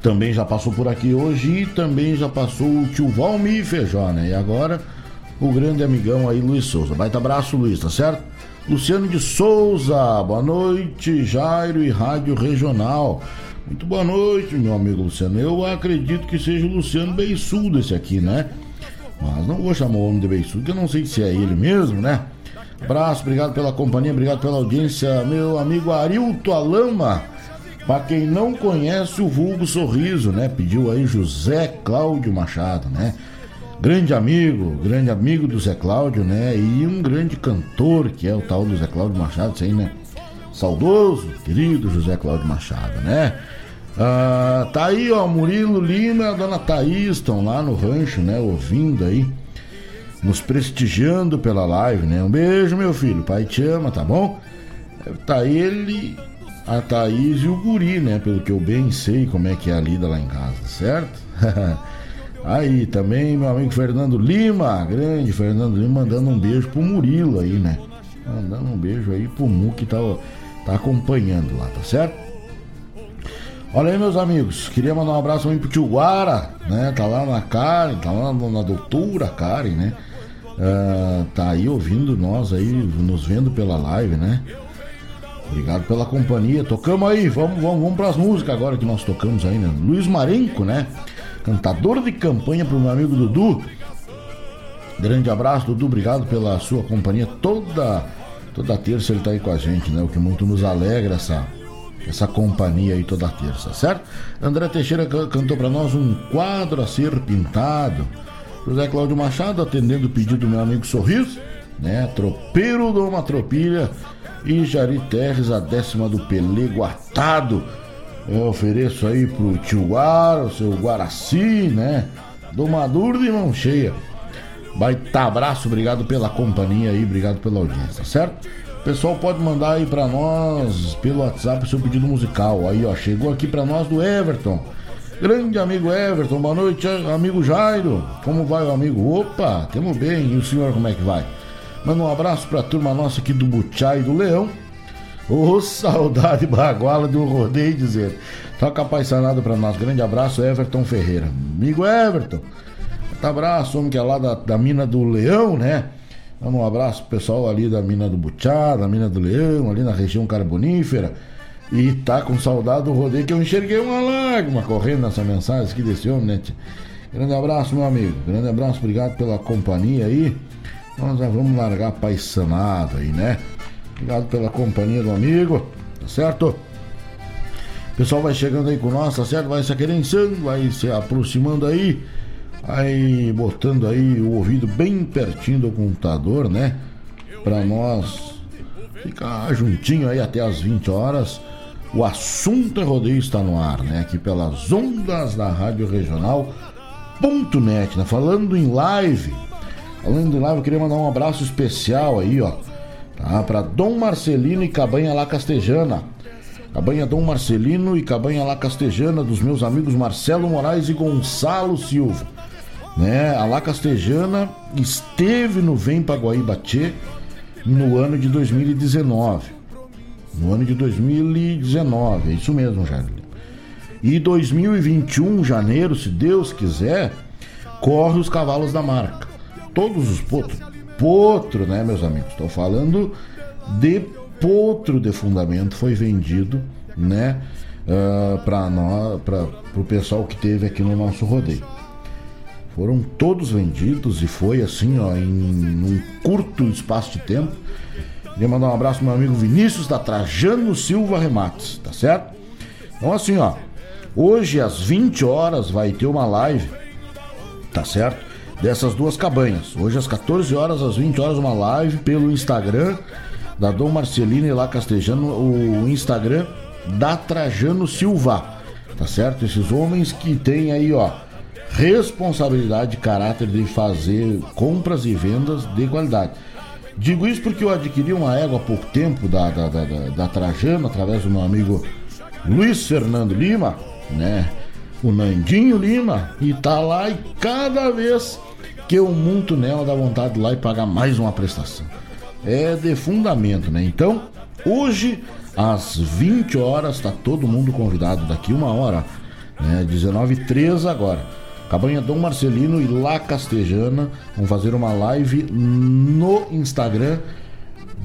Também já passou por aqui hoje e também já passou o tio Valmir Feijó, né? E agora o grande amigão aí, Luiz Souza. Baita abraço, Luiz, tá certo? Luciano de Souza, boa noite, Jairo e Rádio Regional. Muito boa noite, meu amigo Luciano. Eu acredito que seja o Luciano Beiçudo esse aqui, né? Mas não vou chamar o homem de Beiçudo, que eu não sei se é ele mesmo, né? Abraço, obrigado pela companhia, obrigado pela audiência, meu amigo Arilto Alama. Para quem não conhece o vulgo sorriso, né? Pediu aí José Cláudio Machado, né? Grande amigo, grande amigo do Zé Cláudio, né? E um grande cantor que é o tal do Zé Cláudio Machado, aí, né? Saudoso, querido José Cláudio Machado, né? Ah, tá aí, ó, Murilo Lima a dona Thaís estão lá no rancho, né? Ouvindo aí, nos prestigiando pela live, né? Um beijo, meu filho, pai te ama, tá bom? Tá ele, a Thaís e o Guri, né? Pelo que eu bem sei como é que é a lida lá em casa, certo? [LAUGHS] aí também meu amigo Fernando Lima, grande Fernando Lima, mandando um beijo pro Murilo aí, né? Mandando um beijo aí pro Mu que tá, tá acompanhando lá, tá certo? Olha aí, meus amigos, queria mandar um abraço também pro tio Guara, né? Tá lá na Karen, tá lá na doutora Karen, né? Uh, tá aí ouvindo nós aí, nos vendo pela live, né? Obrigado pela companhia. Tocamos aí, vamos, vamos, vamos pras músicas agora que nós tocamos aí, né? Luiz Marenco, né? Cantador de campanha pro meu amigo Dudu. Grande abraço, Dudu, obrigado pela sua companhia. Toda, toda terça ele tá aí com a gente, né? O que muito nos alegra essa essa companhia aí toda terça, certo? André Teixeira cantou para nós um quadro a ser pintado. José Cláudio Machado atendendo o pedido do meu amigo Sorriso, né? Tropeiro de uma tropilha e Jari Terres, a décima do pelego atado. Eu ofereço aí pro tio Guara, o seu Guaraci, né? Do Maduro de mão cheia. Baita abraço, obrigado pela companhia aí, obrigado pela audiência, certo? pessoal pode mandar aí para nós pelo WhatsApp o seu pedido musical. Aí, ó, chegou aqui para nós do Everton. Grande amigo Everton, boa noite, amigo Jairo. Como vai o amigo? Opa, temos bem. E o senhor como é que vai? Manda um abraço pra turma nossa aqui do Butiá e do Leão. Ô, oh, saudade [LAUGHS] baguala do rodeio dizer. Toca apaixonado pra nós. Grande abraço, Everton Ferreira. Amigo Everton. Abraço, homem que é lá da, da mina do Leão, né? Um abraço pro pessoal ali da mina do Butiá, da mina do Leão, ali na região carbonífera. E tá com saudade do rodeio que eu enxerguei uma lágrima correndo nessa mensagem aqui desse homem, né? Grande abraço, meu amigo. Grande abraço, obrigado pela companhia aí. Nós já vamos largar paisanado aí, né? Obrigado pela companhia do amigo, tá certo? O pessoal vai chegando aí com nós, tá certo? Vai se aquerenciando, vai se aproximando aí, aí botando aí o ouvido bem pertinho do computador, né? Pra nós ficar juntinho aí até as 20 horas. O assunto é rodeio está no ar, né? Aqui pelas ondas da Rádio Regional.net, né? Falando em live. Falando em live, eu queria mandar um abraço especial aí, ó. Tá? Pra Dom Marcelino e Cabanha La Castejana. Cabanha Dom Marcelino e Cabanha La Castejana, dos meus amigos Marcelo Moraes e Gonçalo Silva. Né? A La Castejana esteve no Vem Paguaíbatê no ano de 2019 no ano de 2019, é isso mesmo, Jair. E 2021, janeiro, se Deus quiser, corre os cavalos da marca. Todos os potros. Potro, né, meus amigos? Estou falando de potro de fundamento foi vendido, né, uh, para o pessoal que teve aqui no nosso rodeio. Foram todos vendidos e foi assim, ó, em um curto espaço de tempo Queria mandar um abraço pro meu amigo Vinícius da Trajano Silva Remates, tá certo? Então assim, ó, hoje às 20 horas vai ter uma live, tá certo? Dessas duas cabanhas. Hoje às 14 horas, às 20 horas, uma live pelo Instagram da Dom Marcelino e lá Castejano, o Instagram da Trajano Silva, tá certo? Esses homens que têm aí, ó, responsabilidade de caráter de fazer compras e vendas de qualidade. Digo isso porque eu adquiri uma égua há pouco tempo da, da, da, da, Trajano, através do meu amigo Luiz Fernando Lima, né? O Nandinho Lima, e tá lá e cada vez que eu monto nela dá vontade de ir lá e pagar mais uma prestação. É de fundamento, né? Então, hoje, às 20 horas, tá todo mundo convidado daqui uma hora, né? 19h13 agora Cabanha Dom Marcelino e La Castejana vão fazer uma live no Instagram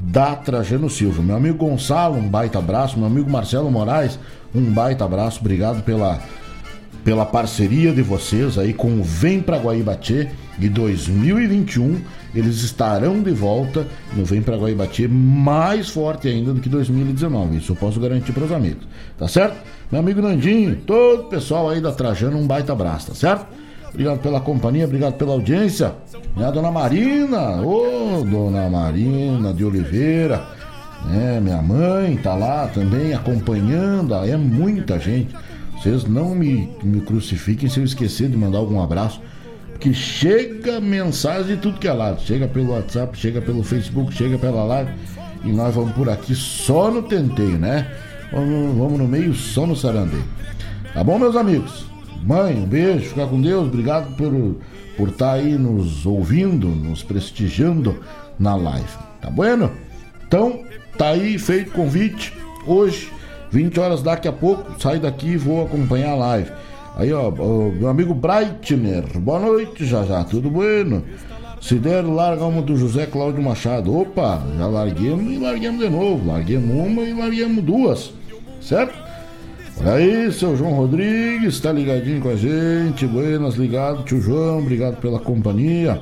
da Trajano Silva. Meu amigo Gonçalo, um baita abraço. Meu amigo Marcelo Moraes, um baita abraço. Obrigado pela, pela parceria de vocês aí com o Vem Pra Guaíbatê de 2021. Eles estarão de volta no Vem Pra Guaíbatê mais forte ainda do que 2019. Isso eu posso garantir para os amigos. Tá certo? Meu amigo Nandinho, todo o pessoal aí da Trajano, um baita abraço, tá certo? Obrigado pela companhia, obrigado pela audiência. Minha dona Marina, ô oh, dona Marina de Oliveira, né? Minha mãe tá lá também acompanhando, é muita gente. Vocês não me, me crucifiquem se eu esquecer de mandar algum abraço. Porque chega mensagem de tudo que é lado. Chega pelo WhatsApp, chega pelo Facebook, chega pela live. E nós vamos por aqui só no tenteio, né? Vamos, vamos no meio só no sarandeio. Tá bom, meus amigos? Mãe, um beijo, fica com Deus, obrigado por por estar tá aí nos ouvindo, nos prestigiando na live. Tá bueno? Então, tá aí feito o convite. Hoje, 20 horas daqui a pouco, saio daqui e vou acompanhar a live. Aí, ó, meu amigo Breitner, boa noite, já já, tudo bueno? Se der, larga uma do José Cláudio Machado. Opa, já larguemos e larguemos de novo. Larguemos uma e larguemos duas. Certo? Olha aí, seu João Rodrigues, tá ligadinho com a gente. Buenas, ligado, tio João, obrigado pela companhia.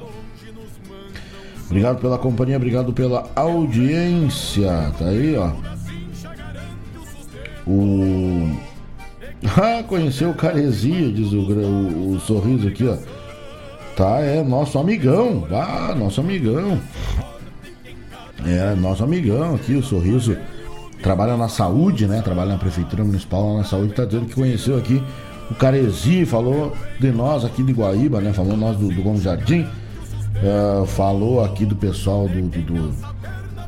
Obrigado pela companhia, obrigado pela audiência. Tá aí, ó. O. Ah, conheceu o Caresia, diz o, o, o sorriso aqui, ó. Tá, é nosso amigão. Ah, nosso amigão. É, nosso amigão aqui, o sorriso trabalha na saúde, né? Trabalha na prefeitura municipal lá na saúde, tá dizendo que conheceu aqui o Caresi, falou de nós aqui de Guaíba, né? Falou nós do, do Gomes Jardim, uh, falou aqui do pessoal do, do, do,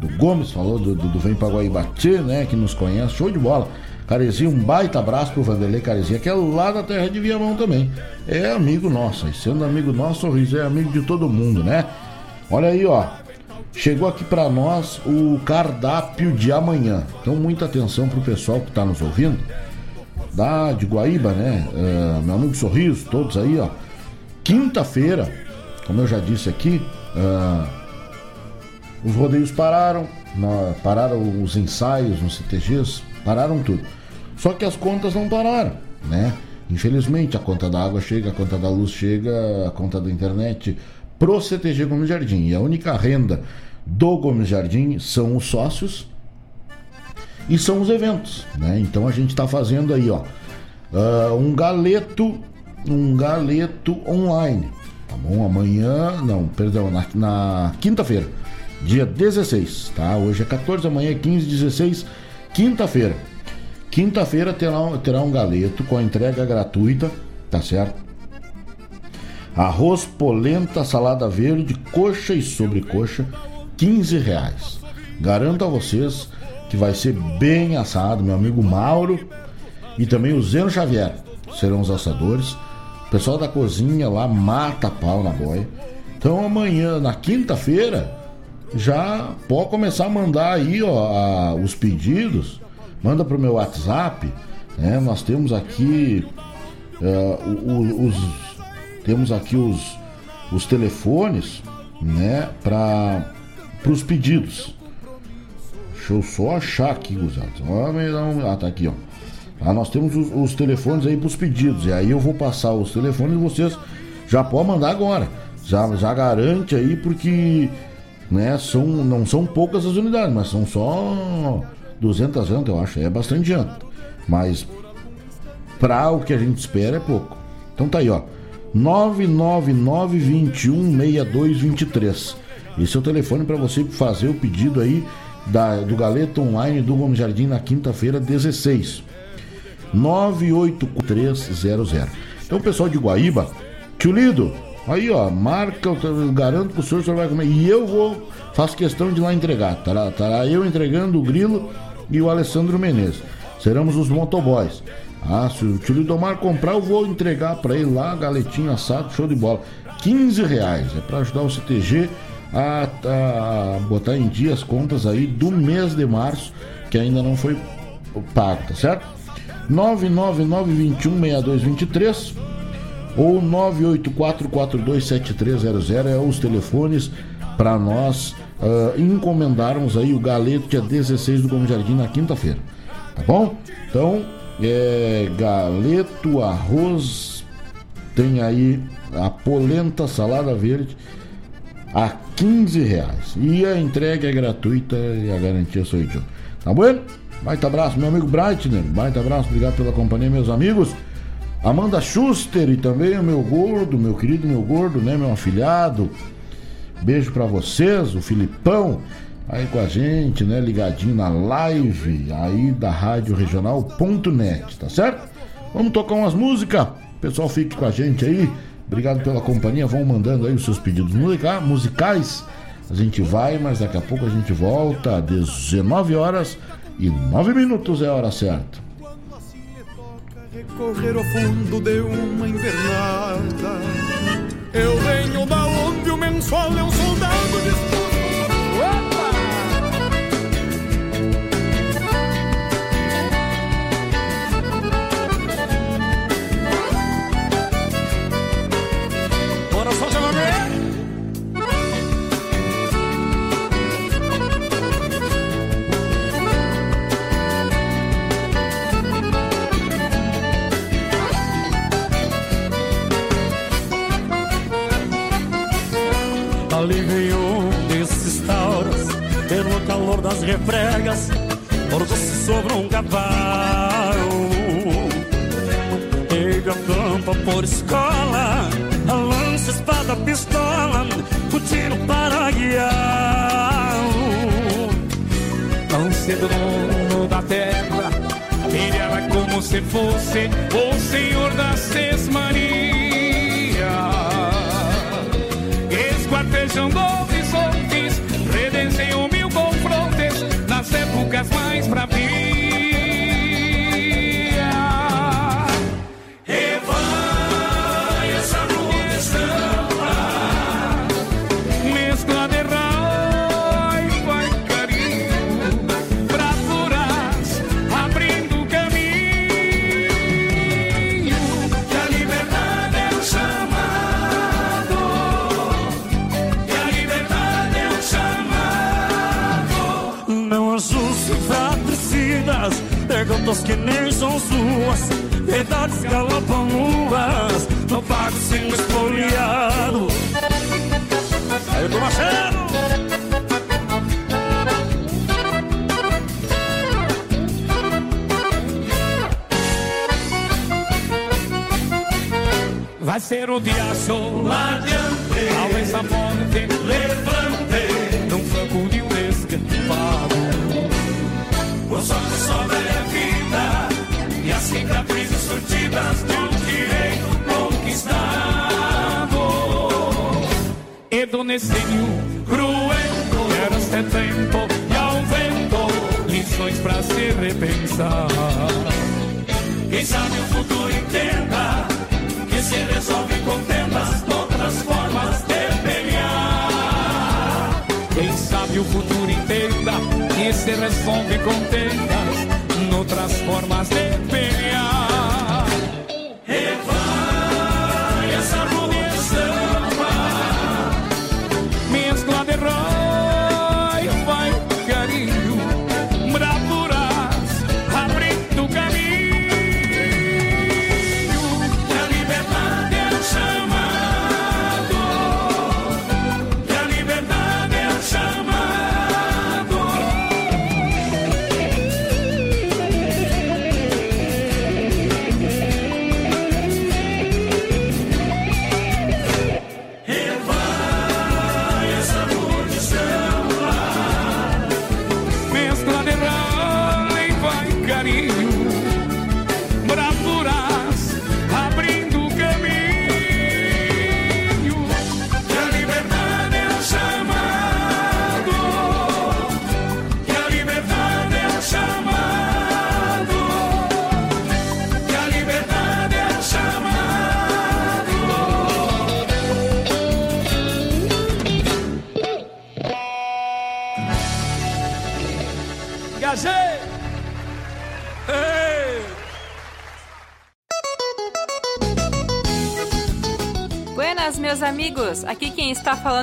do Gomes, falou do, do, do Vem pra Guaíbatê, né? Que nos conhece, show de bola. Caresi, um baita abraço pro Vanderlei Caresi, que é lá da terra de Viamão também. É amigo nosso, e sendo amigo nosso, sorriso é amigo de todo mundo, né? Olha aí, ó. Chegou aqui para nós o cardápio de amanhã. Então, muita atenção pro pessoal que tá nos ouvindo. Da de Guaíba, né? Uh, meu amigo Sorriso, todos aí, ó. Quinta-feira, como eu já disse aqui, uh, os rodeios pararam, pararam os ensaios nos CTGs, pararam tudo. Só que as contas não pararam, né? Infelizmente, a conta da água chega, a conta da luz chega, a conta da internet pro CTG Gomes Jardim. E a única renda do Gomes Jardim são os sócios e são os eventos, né? Então a gente está fazendo aí, ó, uh, um galeto, um galeto online, tá bom? Amanhã, não, perdão, na, na quinta-feira, dia 16, tá? Hoje é 14, amanhã é 15, 16, quinta-feira. Quinta-feira terá, terá um galeto com entrega gratuita, tá certo? Arroz, polenta, salada verde, coxa e sobrecoxa, 15 reais. Garanto a vocês que vai ser bem assado. Meu amigo Mauro e também o Zeno Xavier serão os assadores. O pessoal da cozinha lá mata pau na boia. Então amanhã, na quinta-feira, já pode começar a mandar aí ó, a, os pedidos manda pro meu WhatsApp. Né? Nós temos aqui uh, os, temos aqui os, os telefones né, para os pedidos. Deixa eu só achar aqui, gusados. Ah, tá aqui, ó. Ah, nós temos os, os telefones aí para os pedidos. E aí eu vou passar os telefones e vocês já podem mandar agora. Já, já garante aí, porque né, são, não são poucas as unidades, mas são só 200 anos, eu acho, é bastante janta. Mas para o que a gente espera é pouco. Então tá aí, ó. 999-21-6223. Esse é o telefone para você fazer o pedido aí da, do Galeto Online do Gomes Jardim na quinta-feira, 16. 98300. Então, pessoal de Guaíba, tio Lido, aí ó, marca, eu garanto que o senhor, o senhor vai comer. E eu vou, faço questão de lá entregar. Tará, tará eu entregando o grilo e o Alessandro Menezes. Seremos os motoboys. Ah, se o tio Lidomar comprar, eu vou entregar para ele lá, galetinho assado, show de bola. 15 reais. É para ajudar o CTG a, a, botar em dia as contas aí do mês de março, que ainda não foi pago, tá certo? 999-21-6223 ou 984427300 é os telefones para nós uh, encomendarmos aí o galeto dia 16 do Gomes Jardim na quinta-feira. Tá bom? Então, é, galeto, arroz, tem aí a polenta, salada verde a 15 reais. E a entrega é gratuita e a garantia sou eu. Tá bom? Baita abraço, meu amigo Breitner. Baita abraço, obrigado pela companhia, meus amigos. Amanda Schuster e também o meu gordo, meu querido meu gordo, né, meu afilhado. Beijo para vocês, o Filipão aí com a gente, né, ligadinho na live aí da Rádio Regional.net, tá certo? Vamos tocar umas músicas. Pessoal, fique com a gente aí. Obrigado pela companhia. Vão mandando aí os seus pedidos musicais. A gente vai, mas daqui a pouco a gente volta. 19 horas e 9 minutos é a hora certa. Recorrer ao fundo de uma invernada. Eu venho da onde o mensual é um soldado disposto refregas, orgulho sobre um cavalo. Pega a tampa por escola, a lança, espada, pistola, o tiro para guiar. Tão cedo no mundo da terra, ele como se fosse o senhor da sesmaria. Esquartejando épocas mais bravias. perguntas que nem são suas, verdades galopam nuas, no pago sendo espoliado. Aí eu tô! Vai ser o dia soladiante, talvez a morte levante, num franco de um E necinho cruento era este tempo e ao vento lições pra se repensar. Quem sabe o futuro entenda que se resolve com tendas, outras formas de pelear. Quem sabe o futuro entenda que se resolve com tendas,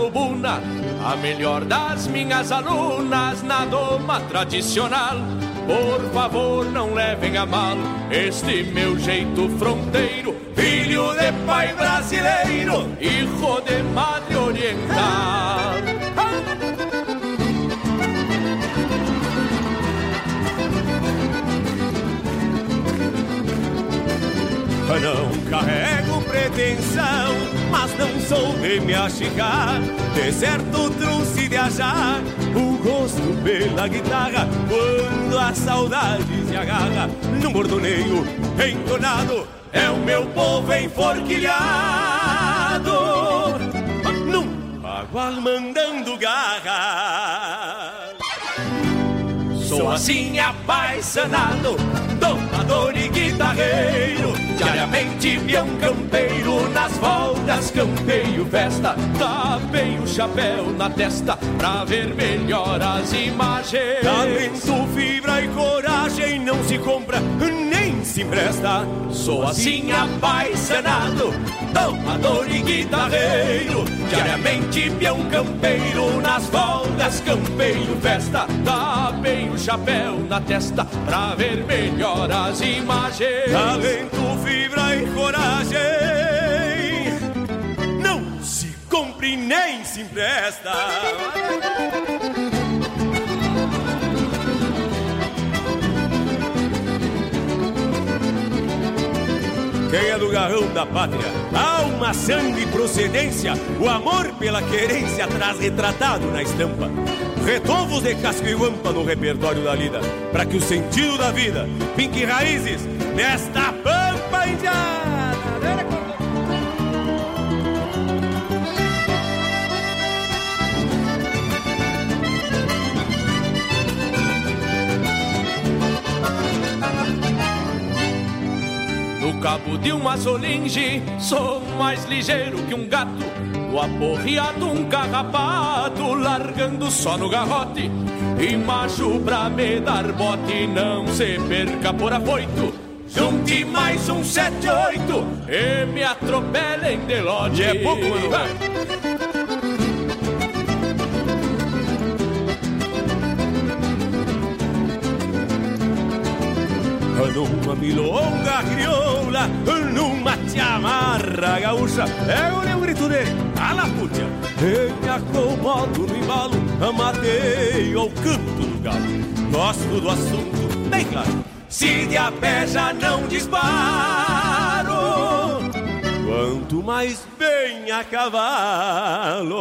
Lubuna, a melhor das minhas alunas na doma tradicional. Por favor, não levem a mal este meu jeito fronteiro, filho de pai brasileiro, hijo de madre oriental. Não carrego pretensão, mas não sou de me achicar. De certo trouxe de achar o gosto pela guitarra. Quando a saudade se agarra num bordoneio entonado, é o meu povo enforquilhado. Num bagual mandando garra. Sou assim apaixonado, domador e guitarreiro. Diariamente peão campeiro, nas folgas campeio festa. Tapei o chapéu na testa pra ver melhor as imagens. Talento, fibra e coragem não se compra nem se empresta. Sou assim apaixonado, domador e guitarreiro. Diariamente peão campeiro, nas folgas campeiro festa. Tapei o chapéu na testa pra ver melhor as imagens. Talento, fibra e coragem não se compre nem se empresta. quem é do garrão da pátria. Alma, sangue e procedência, o amor pela querência traz retratado na estampa. Retovos de casco e guampa no repertório da lida, para que o sentido da vida finque raízes nesta pampa indiana. No cabo de uma solinge, sou mais ligeiro que um gato. O aporreado um carrapato, largando só no garrote. E macho pra me dar bote, não se perca por afoito. Junte mais um sete, oito e me atropelem de lote. É pouco, mano. Numa milonga crioula, numa chamarra gaúcha. É o grito dele, a laputia. Eu me acomodo no embalo, matei ao canto do galo. Gosto do assunto, bem claro. Se de a pé já não disparo, quanto mais bem a cavalo.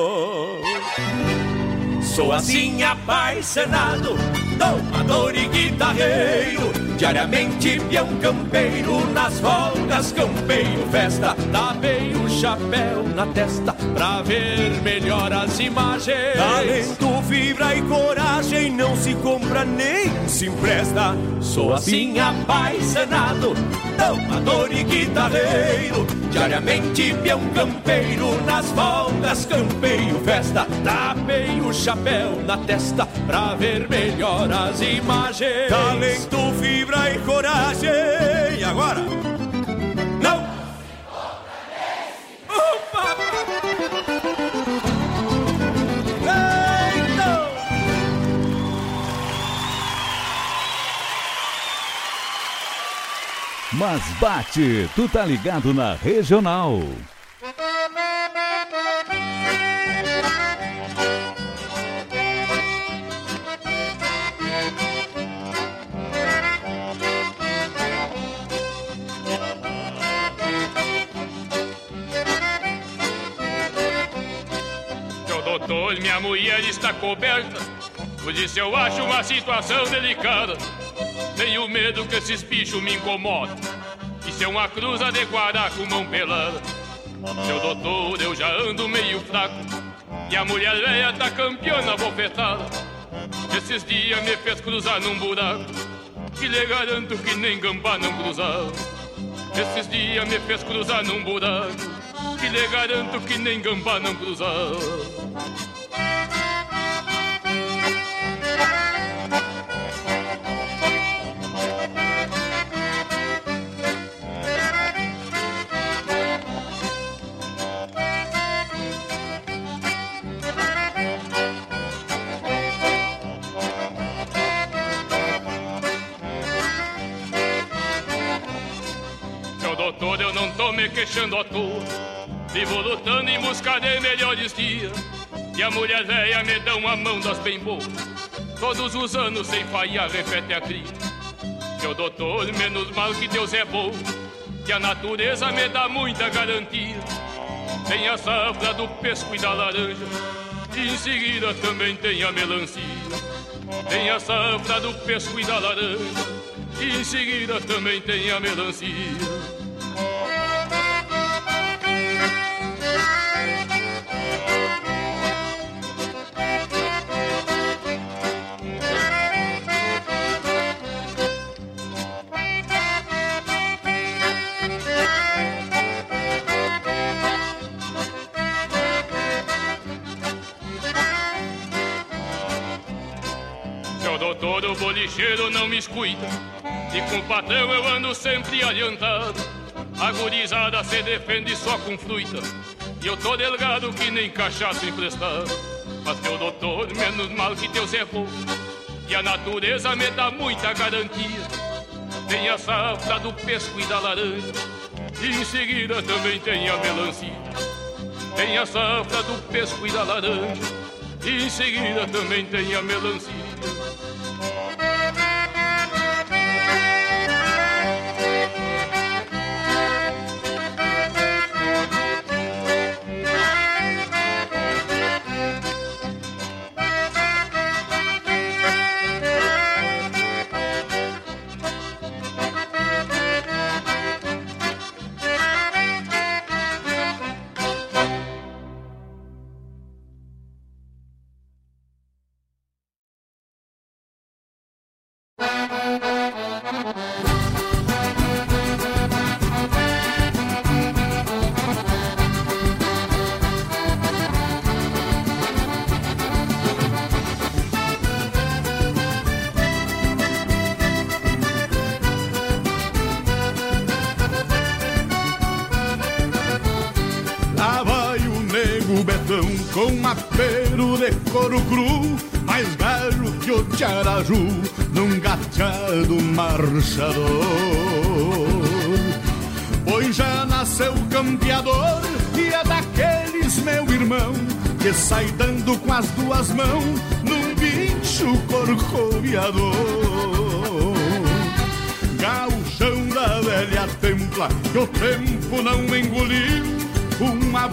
Sou assim apaixonado, domador e guitarreiro Diariamente peão campeiro, nas folgas campeiro festa. Lavei o chapéu na testa pra ver melhor as imagens. Talento, fibra e coragem não se compra nem se empresta. Sou assim apaixonado, domador e guitarreiro. Diariamente peão campeiro, nas folgas campeiro festa. Lavei o chapéu na testa pra ver melhor as imagens. Talento, fibra fibra e coragem. E agora? Mas bate, tu tá ligado na regional. doutor, minha mulher está coberta. Por isso eu acho uma situação delicada. Tenho medo que esses bichos me incomodem. Isso é uma cruz adequada com mão pelada. Seu doutor, eu já ando meio fraco. E a mulher velha tá campeona bofetada. Esses dias me fez cruzar num buraco. Que lhe garanto que nem gambá não cruzava. Esses dias me fez cruzar num buraco. Que lhe garanto que nem gambá não cruzava. Eu não tô me queixando à toa. Vivo lutando em busca de melhores dias. E a mulher velha me dá uma mão das bem boas. Todos os anos sem falhar, repete a cria. Meu doutor, menos mal que Deus é bom. Que a natureza me dá muita garantia. Tem a safra do pesco e da laranja. E em seguida também tem a melancia. Tem a safra do pesco e da laranja. E em seguida também tem a melancia. Seu doutor, o bolicheiro não me escuta. E com o patrão eu ando sempre adiantado. A gurizada se defende só com fruta. E eu tô delgado que nem cachaça emprestado. Mas meu doutor, menos mal que Deus é bom. E a natureza me dá muita garantia. Tem a safra do pesco e da laranja. E em seguida também tem a melancia. Tem a safra do pesco e da laranja. E em seguida também tem a melancia.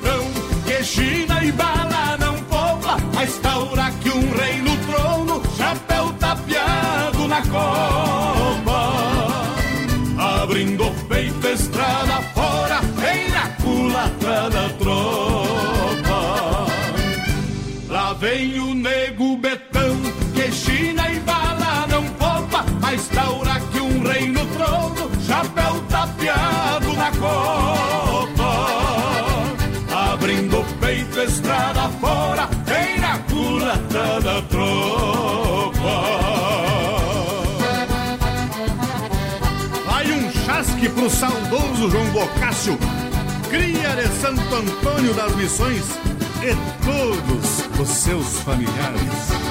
que China e bala não poupa, mas taura que um rei no trono, chapéu tapeado na copa. Abrindo o peito, estrada fora, vem na culatra da tropa. Lá vem o nego betão, que China e bala não poupa, mas taura que um rei no trono, chapéu tapeado na copa estrada fora, vem na culata da tropa. Vai um chasque pro saudoso João Bocácio, cria de Santo Antônio das Missões e todos os seus familiares.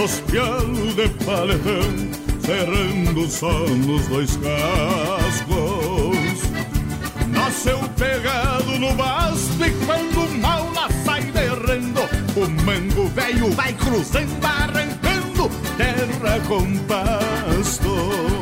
nos pialos de paletão, cerrando só nos dois cascos. Nasceu pegado no basto e quando mal lá sai derrando, o mango velho vai cruzando, arrancando terra com pasto.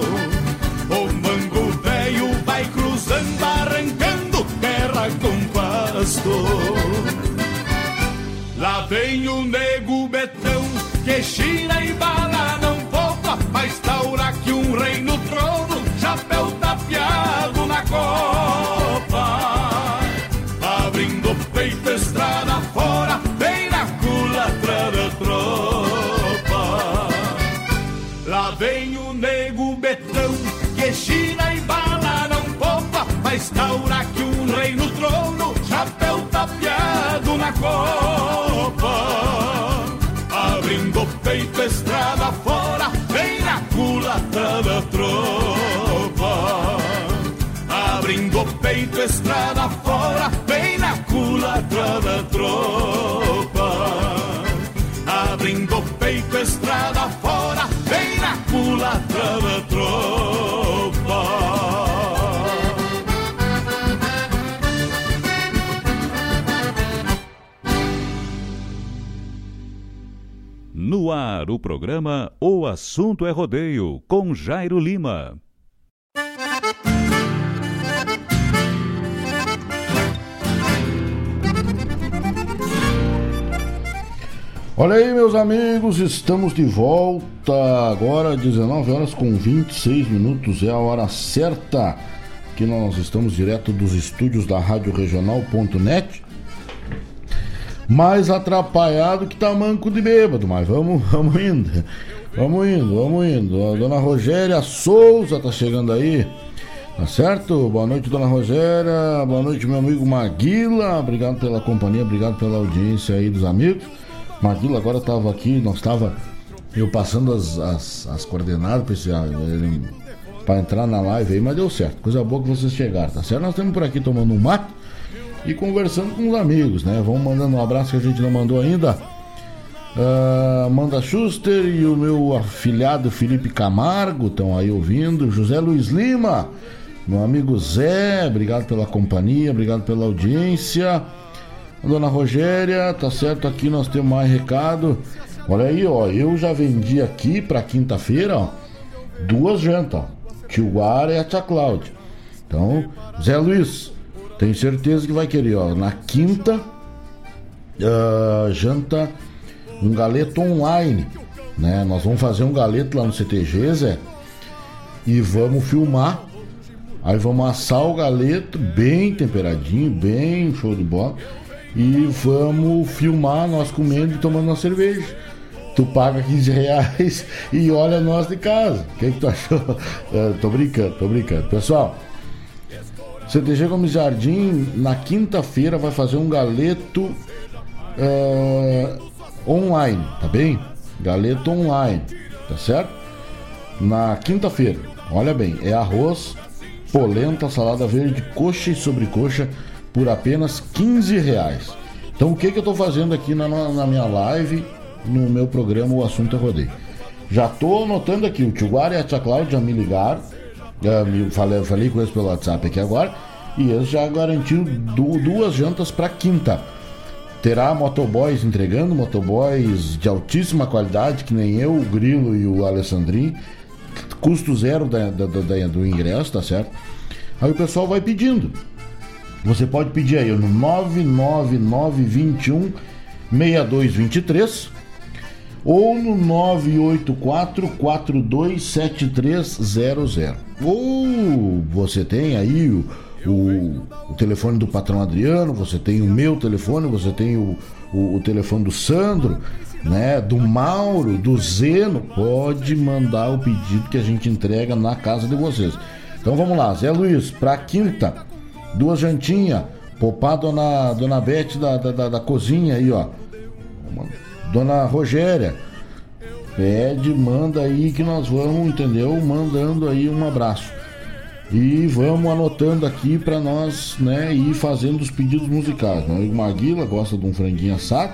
Tapeado o programa O Assunto é Rodeio, com Jairo Lima. Olha aí, meus amigos, estamos de volta agora, 19 horas com 26 minutos, é a hora certa que nós estamos direto dos estúdios da Rádio Regional.net mais atrapalhado que tamanco de bêbado, mas vamos, [LAUGHS] vamos indo. Vamos indo, vamos indo. A dona Rogéria Souza tá chegando aí. Tá certo? Boa noite, dona Rogéria. Boa noite, meu amigo Maguila. Obrigado pela companhia, obrigado pela audiência aí dos amigos. Maguila agora tava aqui, nós tava eu passando as, as, as coordenadas para entrar na live aí, mas deu certo. Coisa boa que vocês chegaram, tá certo? Nós estamos por aqui tomando um mate e conversando com os amigos, né? Vamos mandando um abraço que a gente não mandou ainda Uh, Amanda Schuster e o meu afilhado Felipe Camargo estão aí ouvindo. José Luiz Lima, meu amigo Zé, obrigado pela companhia, obrigado pela audiência. Dona Rogéria, tá certo, aqui nós temos mais recado. Olha aí, ó, eu já vendi aqui para quinta-feira, ó, duas jantas, ó. Tio Guara e a Tia Cláudia. Então, Zé Luiz, tenho certeza que vai querer, ó, na quinta, uh, janta, um galeto online, né? Nós vamos fazer um galeto lá no CTG, Zé, e vamos filmar. Aí vamos assar o galeto bem temperadinho, bem show de bola e vamos filmar nós comendo e tomando uma cerveja. Tu paga 15 reais [LAUGHS] e olha nós de casa. O que, que tu achou? É, [LAUGHS] tô brincando, tô brincando. Pessoal, CTG Gomes Jardim, na quinta-feira, vai fazer um galeto é, online, tá bem? Galeto online, tá certo? Na quinta-feira, olha bem, é arroz, polenta, salada verde, coxa e sobrecoxa por apenas 15 reais. Então o que, que eu estou fazendo aqui na, na, minha live, no meu programa O Assunto é Rodeio? Já estou anotando aqui, o Tio Guara e a Tia Cláudia me ligaram, me falei, falei com eles pelo WhatsApp aqui agora, e eles já garantiram du, duas jantas para quinta. Terá motoboys entregando, motoboys de altíssima qualidade, que nem eu, o Grilo e o Alessandrinho, custo zero da, da, da, do ingresso, tá certo? Aí o pessoal vai pedindo. Você pode pedir aí no 99921 6223 ou no 984 427300. Ou você tem aí o, o, o, telefone do patrão Adriano, você tem o meu telefone, você tem o, o, o telefone do Sandro, né, do Mauro, do Zeno, pode mandar o pedido que a gente entrega na casa de vocês. Então vamos lá, Zé Luiz, para quinta, duas jantinhas, popar dona, dona Bete da, da, da, cozinha aí, ó. Dona Rogéria, pede, manda aí que nós vamos, entendeu? Mandando aí um abraço. E vamos anotando aqui para nós, né, ir fazendo os pedidos musicais. Meu amigo Maguila gosta de um franguinho assado,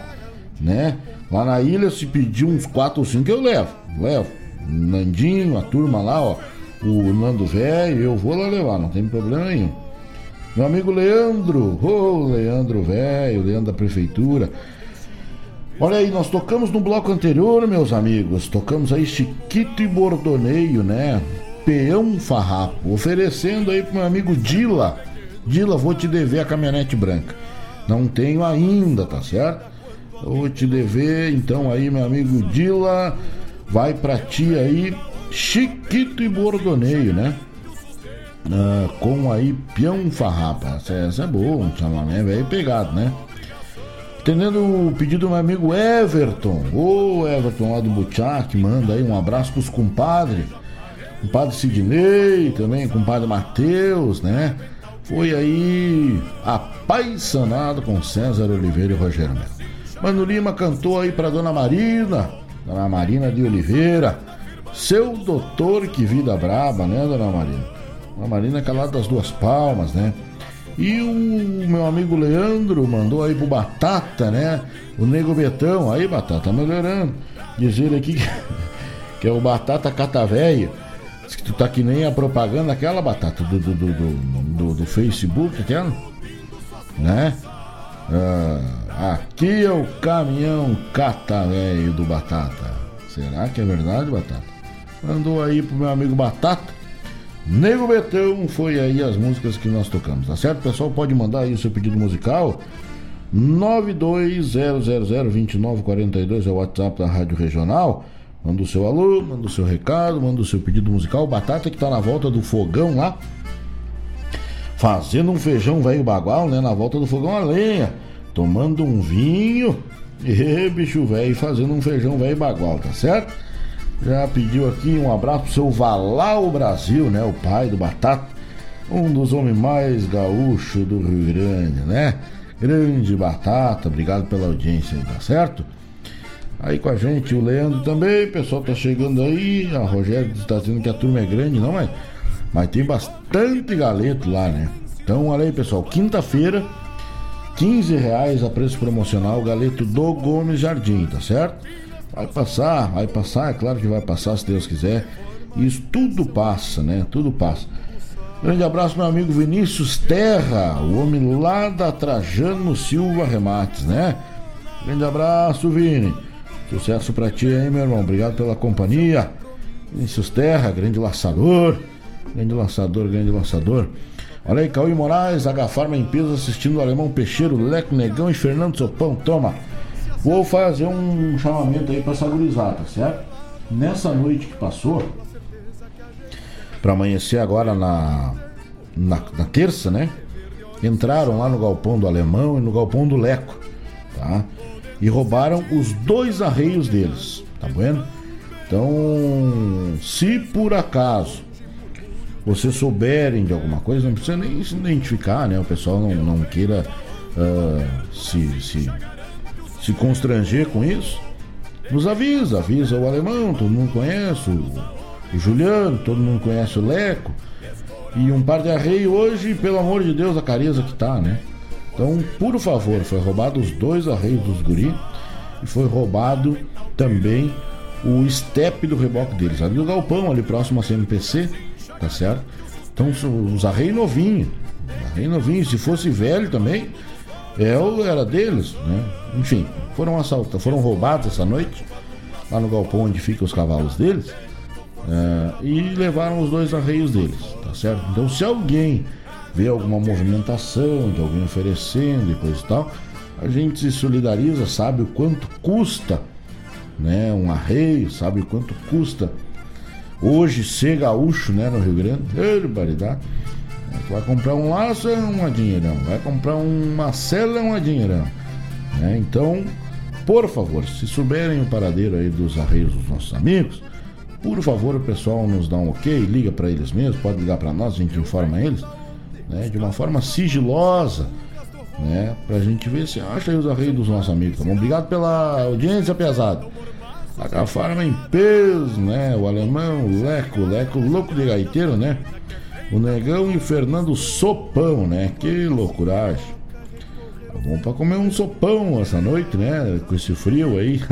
né? Lá na ilha, se pedir uns 4 ou 5, eu levo. Levo. Nandinho, a turma lá, ó. O Nando Velho, eu vou lá levar, não tem problema nenhum. Meu amigo Leandro, ô oh, Leandro velho, Leandro da prefeitura. Olha aí, nós tocamos no bloco anterior, meus amigos. Tocamos aí Chiquito e Bordoneio, né? Peão Farrapo, oferecendo aí pro meu amigo Dila. Dila, vou te dever a caminhonete branca. Não tenho ainda, tá certo? vou te dever, então aí, meu amigo Dila, vai pra ti aí, Chiquito e Bordoneio, né? uh, com aí Peão Farrapa. Essa, essa é boa, um chamamé velho pegado, né? Atendendo o pedido do meu amigo Everton. Ô Everton lá do Butiá, manda aí um abraço pros compadres. Compadre Sidney, também compadre Matheus, né? Foi aí apaixonado com César Oliveira e Rogério Melo. Mano Lima cantou aí pra Dona Marina, Dona Marina de Oliveira. Seu doutor, que vida braba, né, Dona Marina? Uma Marina calada das duas palmas, né? E o meu amigo Leandro mandou aí pro Batata, né? O Nego Betão, aí Batata melhorando. Dizer aqui que, [LAUGHS] que é o Batata Catavéio. Diz que tu tá que nem a propaganda aquela batata do, do, do, do, do Facebook, aquela, né? Ah, aqui é o caminhão Catavéio do Batata. Será que é verdade, Batata? Mandou aí pro meu amigo Batata. Nego Betão foi aí as músicas que nós tocamos, tá certo? pessoal pode mandar aí o seu pedido musical. 920002942 é o WhatsApp da Rádio Regional. Manda o seu alô, manda o seu recado, manda o seu pedido musical. Batata que tá na volta do fogão lá. Fazendo um feijão velho bagual, né? Na volta do fogão a lenha. Tomando um vinho. E bicho velho, fazendo um feijão velho bagual, tá certo? Já pediu aqui um abraço pro seu Valau Brasil, né? O pai do Batata. Um dos homens mais gaúchos do Rio Grande, né? Grande Batata, obrigado pela audiência aí, tá certo? Aí com a gente o Leandro também, o pessoal tá chegando aí. A Rogério está dizendo que a turma é grande, não, mas, mas tem bastante galeto lá, né? Então, olha aí, pessoal, quinta-feira, 15 reais a preço promocional galeto do Gomes Jardim, tá certo? Vai passar, vai passar, é claro que vai passar se Deus quiser. Isso tudo passa, né? Tudo passa. Grande abraço, meu amigo Vinícius Terra, o homem lá da Trajano Silva Remates, né? Grande abraço, Vini. Sucesso pra ti aí, meu irmão. Obrigado pela companhia. Vinícius Terra, grande laçador. Grande laçador, grande laçador. Olha aí, Cauê Moraes, H-Farma em peso, assistindo o Alemão Peixeiro, Leco Negão e Fernando Sopão. Toma. Vou fazer um chamamento aí pra essa gurizada, certo? Nessa noite que passou, para amanhecer agora na, na, na, terça, né? Entraram lá no galpão do Alemão e no galpão do Leco, tá? E roubaram os dois arreios deles, tá vendo? Então, se por acaso vocês souberem de alguma coisa, não precisa nem se identificar, né? O pessoal não, não queira uh, se, se, se constranger com isso. Nos avisa, avisa o alemão, todo mundo conhece, o o Juliano, todo mundo conhece o Leco. E um par de arreio hoje, pelo amor de Deus, a careza que tá, né? Então, por favor, foi roubado os dois arreios dos guri e foi roubado também o step do reboque deles, ali no galpão, ali próximo a CMPC, tá certo? Então, os arreios novinhos, arreio novinho, se fosse velho também, é, era deles, né? Enfim, foram assaltados, foram roubados essa noite, lá no galpão onde ficam os cavalos deles. É, e levaram os dois arreios deles, tá certo? Então, se alguém vê alguma movimentação de alguém oferecendo e coisa e tal, a gente se solidariza, sabe o quanto custa né, um arreio, sabe o quanto custa hoje ser gaúcho né, no Rio Grande. Barbaridade. Vai comprar um laço é uma dinheirão, vai comprar uma cela é uma dinheirão. Né? Então, por favor, se souberem o paradeiro aí dos arreios dos nossos amigos, por favor, o pessoal nos dá um ok, liga para eles mesmo, pode ligar para nós, a gente informa eles, né, de uma forma sigilosa, né, pra gente ver se acha aí os arreios dos nossos amigos, tá bom? Obrigado pela audiência, pesado. A Farma em peso, né? O alemão, o Leco, o Leco louco de gaiteiro, né? O Negão e o Fernando Sopão, né? Que loucuragem. Tá bom pra comer um sopão essa noite, né? Com esse frio aí. [LAUGHS]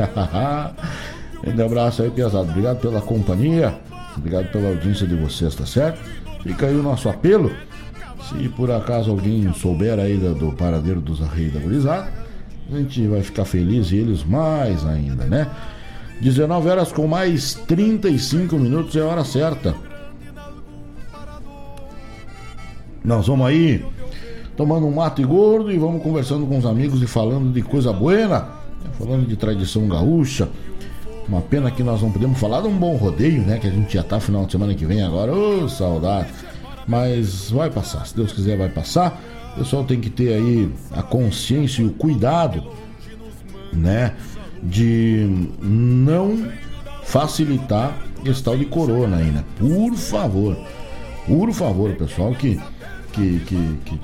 Um abraço aí, pesado. Obrigado pela companhia. Obrigado pela audiência de vocês, tá certo? Fica aí o nosso apelo. Se por acaso alguém souber aí do, do paradeiro dos arreios da gurizada, a gente vai ficar feliz e eles mais ainda, né? 19 horas com mais 35 minutos é a hora certa. Nós vamos aí tomando um mate gordo e vamos conversando com os amigos e falando de coisa buena, falando de tradição gaúcha, uma pena que nós não podemos falar de um bom rodeio, né? Que a gente já tá final de semana que vem agora. Ô, oh, saudade. Mas vai passar, se Deus quiser vai passar. O pessoal tem que ter aí a consciência e o cuidado, né? De não facilitar esse tal de corona aí, né? Por favor. Por favor, pessoal que, que, que, que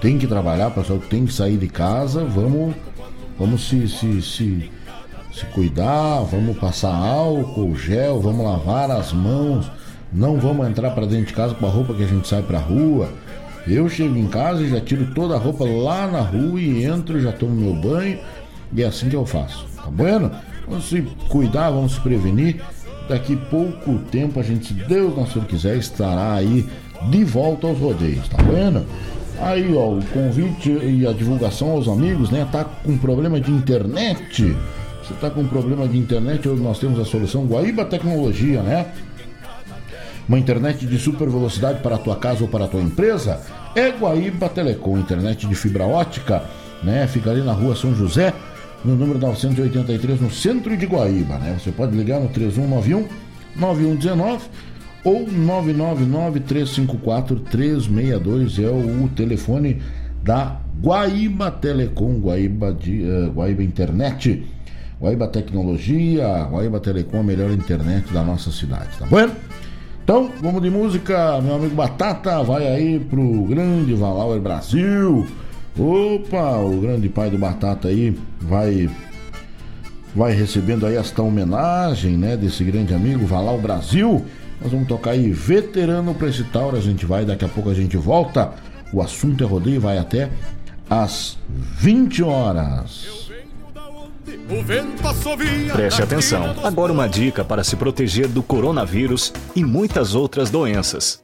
tem que trabalhar, pessoal que tem que sair de casa, vamos, vamos se, se, se se cuidar, vamos passar álcool, gel, vamos lavar as mãos, não vamos entrar para dentro de casa com a roupa que a gente sai para rua. Eu chego em casa e já tiro toda a roupa lá na rua e entro, já tomo meu banho e é assim que eu faço. Tá bueno? Vamos se cuidar, vamos se prevenir. Daqui pouco tempo a gente, se Deus não quiser, estará aí de volta aos rodeios, tá vendo? Aí, ó, o convite e a divulgação aos amigos, né? Tá com problema de internet você está com problema de internet, nós temos a solução Guaíba Tecnologia, né? Uma internet de super velocidade para a tua casa ou para a tua empresa? É Guaíba Telecom, internet de fibra ótica, né? Fica ali na rua São José, no número 983, no centro de Guaíba, né? Você pode ligar no 3191 9119 ou 999 354 362 é o telefone da Guaíba Telecom, Guaíba, de, uh, Guaíba Internet. Guaíba Tecnologia, Guaíba Telecom, a melhor internet da nossa cidade, tá bom? Então, vamos de música, meu amigo Batata, vai aí pro grande Valauer Brasil. Opa, o grande pai do Batata aí vai vai recebendo aí esta homenagem, né, desse grande amigo Valau Brasil. Nós vamos tocar aí veterano para esse Tauro, a gente vai, daqui a pouco a gente volta. O assunto é rodeio vai até às 20 horas. Preste atenção. Agora uma dica para se proteger do coronavírus e muitas outras doenças.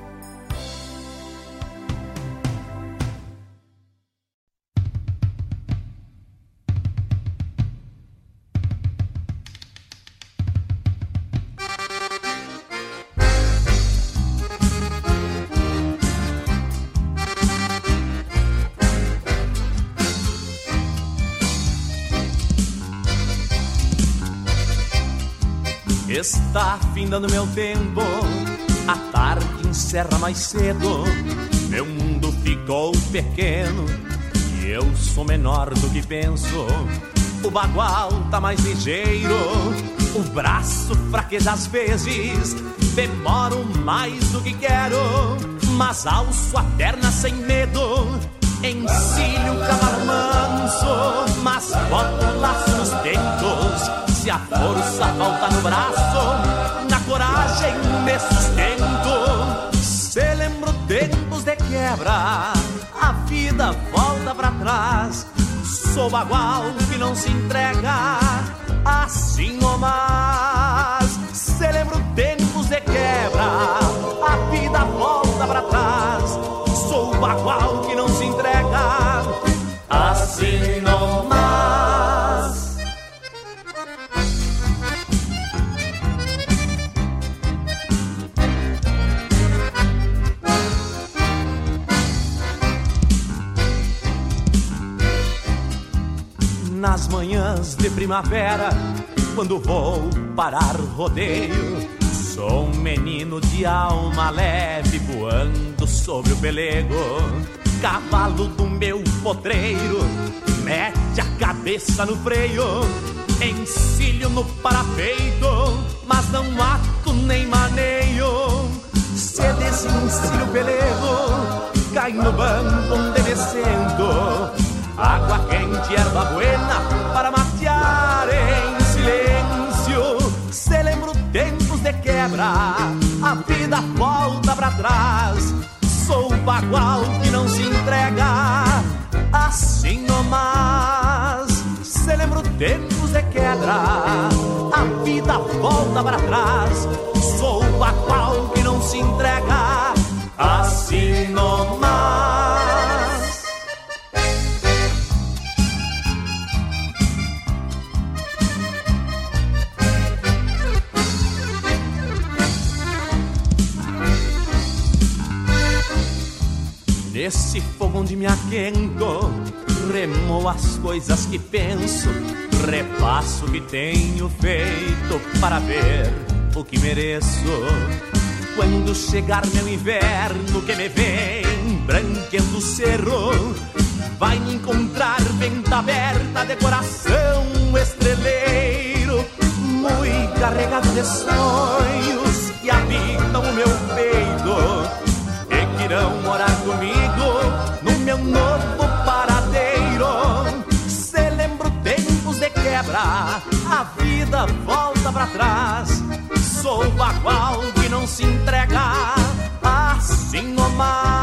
Findando meu tempo, a tarde encerra mais cedo. Meu mundo ficou pequeno e eu sou menor do que penso. O bagual tá mais ligeiro, o braço fraqueja às vezes. Demoro mais do que quero, mas alço a perna sem medo. Encilho o cavalo manso, mas boto laço nos dentos se a força falta no braço, coragem me sustento. Se lembro tempos de quebra, a vida volta pra trás. Sou bagual que não se entrega, assim ou mais. Se lembro tempos de quebra, a vida volta pra trás. Sou bagual nas manhãs de primavera, quando vou parar rodeio. Sou um menino de alma leve voando sobre o pelego. Cavalo do meu potreiro, mete a cabeça no freio. Encilho no parapeito, mas não ato nem maneio. Se desencilho o pelego, cai no banco quente, erva buena para matear em silêncio. Se lembro tempos de quebra, a vida volta para trás. Sou o bagual que não se entrega assim nomás. Se lembro tempos de quebra, a vida volta para trás. Sou o bagual que não se entrega onde me aquento, remo as coisas que penso, repasso o que tenho feito para ver o que mereço. Quando chegar meu inverno que me vem branqueando o cerro, vai me encontrar venta aberta de coração estreleiro, muito carregado de sonhos que habitam o meu peito irão morar comigo vida volta pra trás. Sou bagual que não se entrega assim nomás.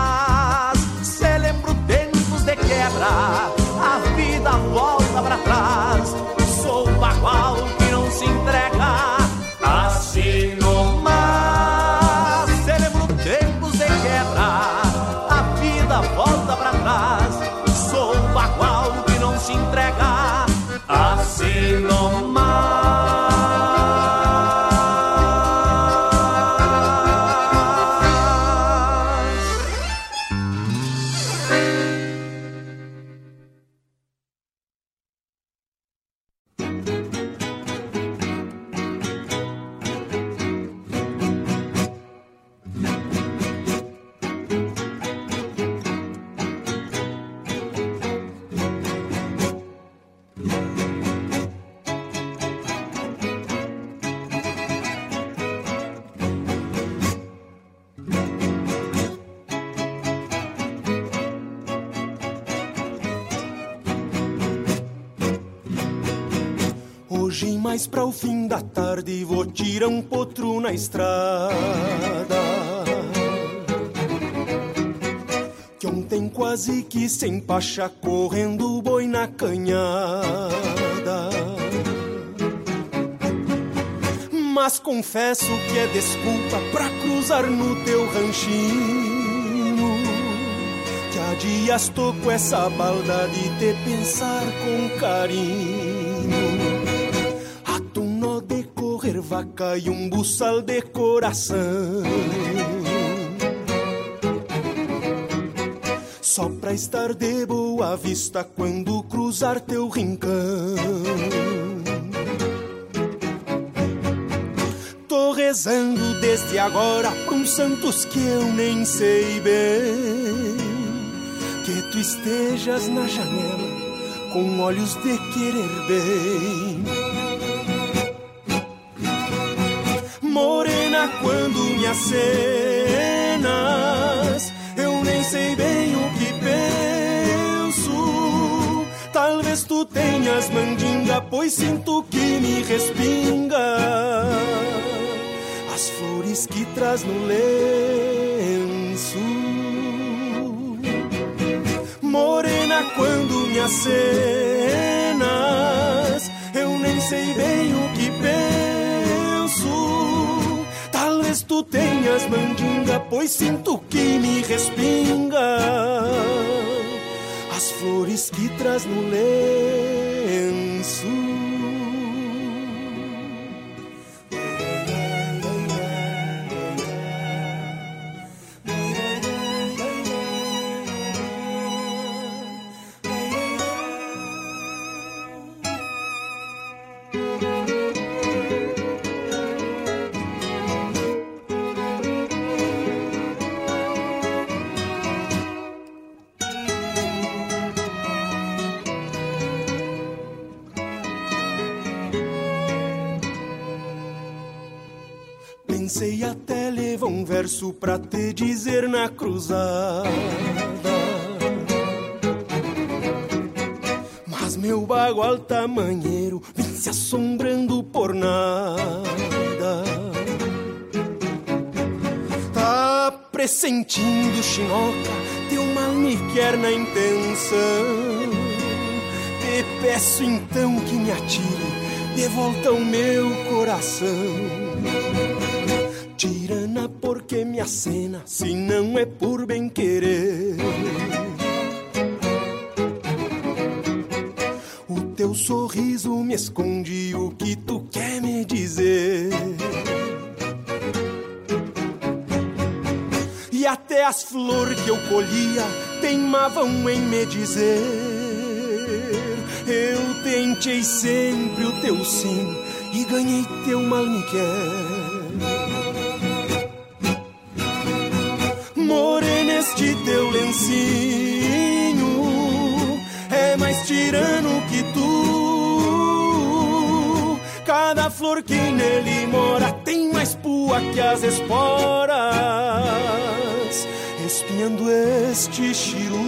Para o fim da tarde, vou tirar um potro na estrada. Que ontem quase que sem pacha, correndo boi na canhada. Mas confesso que é desculpa pra cruzar no teu ranchinho. Que há dias tô com essa balda de te pensar com carinho vaca e um buçal de coração. Só pra estar de boa vista quando cruzar teu rincão. Tô rezando desde agora pra uns santos que eu nem sei bem. Que tu estejas na janela com olhos de querer bem morena quando me acenas. Eu nem sei bem o que penso. Talvez tu tenhas mandinga, pois sinto que me respinga. As flores que traz no lenço. Morena quando me acenas. Eu nem sei bem o que penso tu tenhas mandinga, pois sinto que me respinga as flores que traz no lenço. Verso pra te dizer na cruzada. Mas meu bagual tamanheiro vem se assombrando por nada. Tá pressentindo chinoca, teu mal me quer na intenção. Te peço então que me atire de volta ao meu coração acena, se não é por bem querer. O teu sorriso me esconde o que tu quer me dizer. E até as flores que eu colhia teimavam em me dizer. Eu tentei sempre o teu sim e ganhei teu mal me quer. Que nele mora tem mais pua que as esporas, espiando este chiru.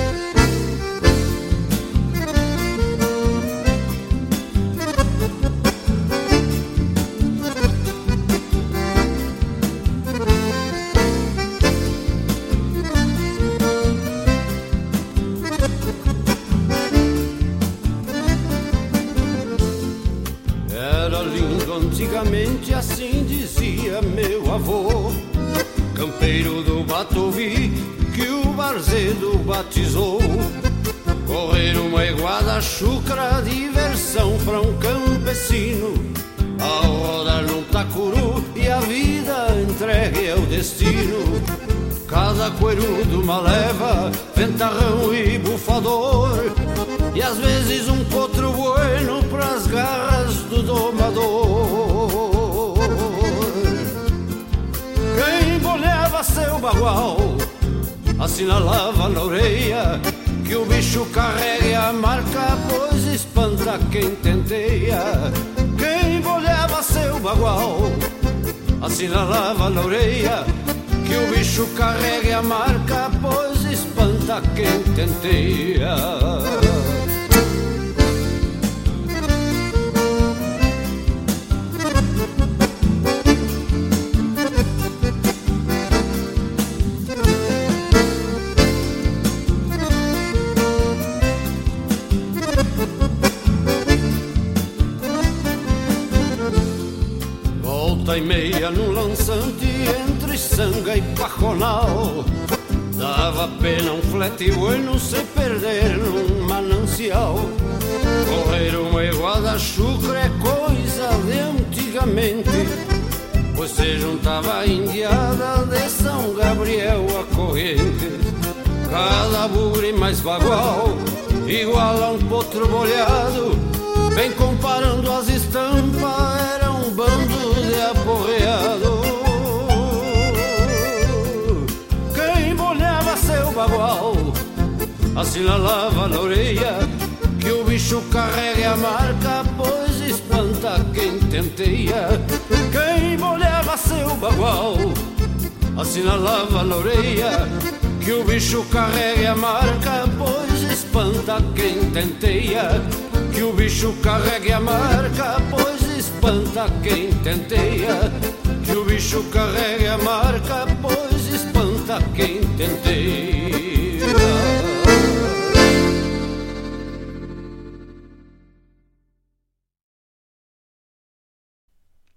Antigamente assim dizia meu avô. Campeiro do Batovi que o Barzedo batizou. Correr uma iguada chucra, diversão para um campesino. Ao rodar num tacuru e a vida entregue ao destino. Cada coerudo uma leva, ventarrão e bufador E às vezes um potro bueno pras garras do domador Quem bolhava seu bagual Assinalava na orelha Que o bicho carregue a marca Pois espanta quem tenteia Quem bolhava seu bagual Assinalava na orelha que o bicho carregue a marca, pois espanta quem tenteia. Volta e meia no lançante entre sanga e pajonal. Dava pena um flete bueno se perder num manancial. Correr uma iguada chucra é coisa de antigamente Pois se juntava a indiada de São Gabriel a corrente. Cada bugre mais bagual, igual a um potro bolhado Vem comparando as estampas, era um bando Assinalava na orelha Que o bicho carregue a marca Pois espanta quem tenteia Quem bolhava seu bagual Assinalava na orelha Que o bicho carregue a marca Pois espanta quem tenteia que o bicho carregue a marca, pois espanta quem tenteia. Que o bicho carregue a marca, pois espanta quem tenteia.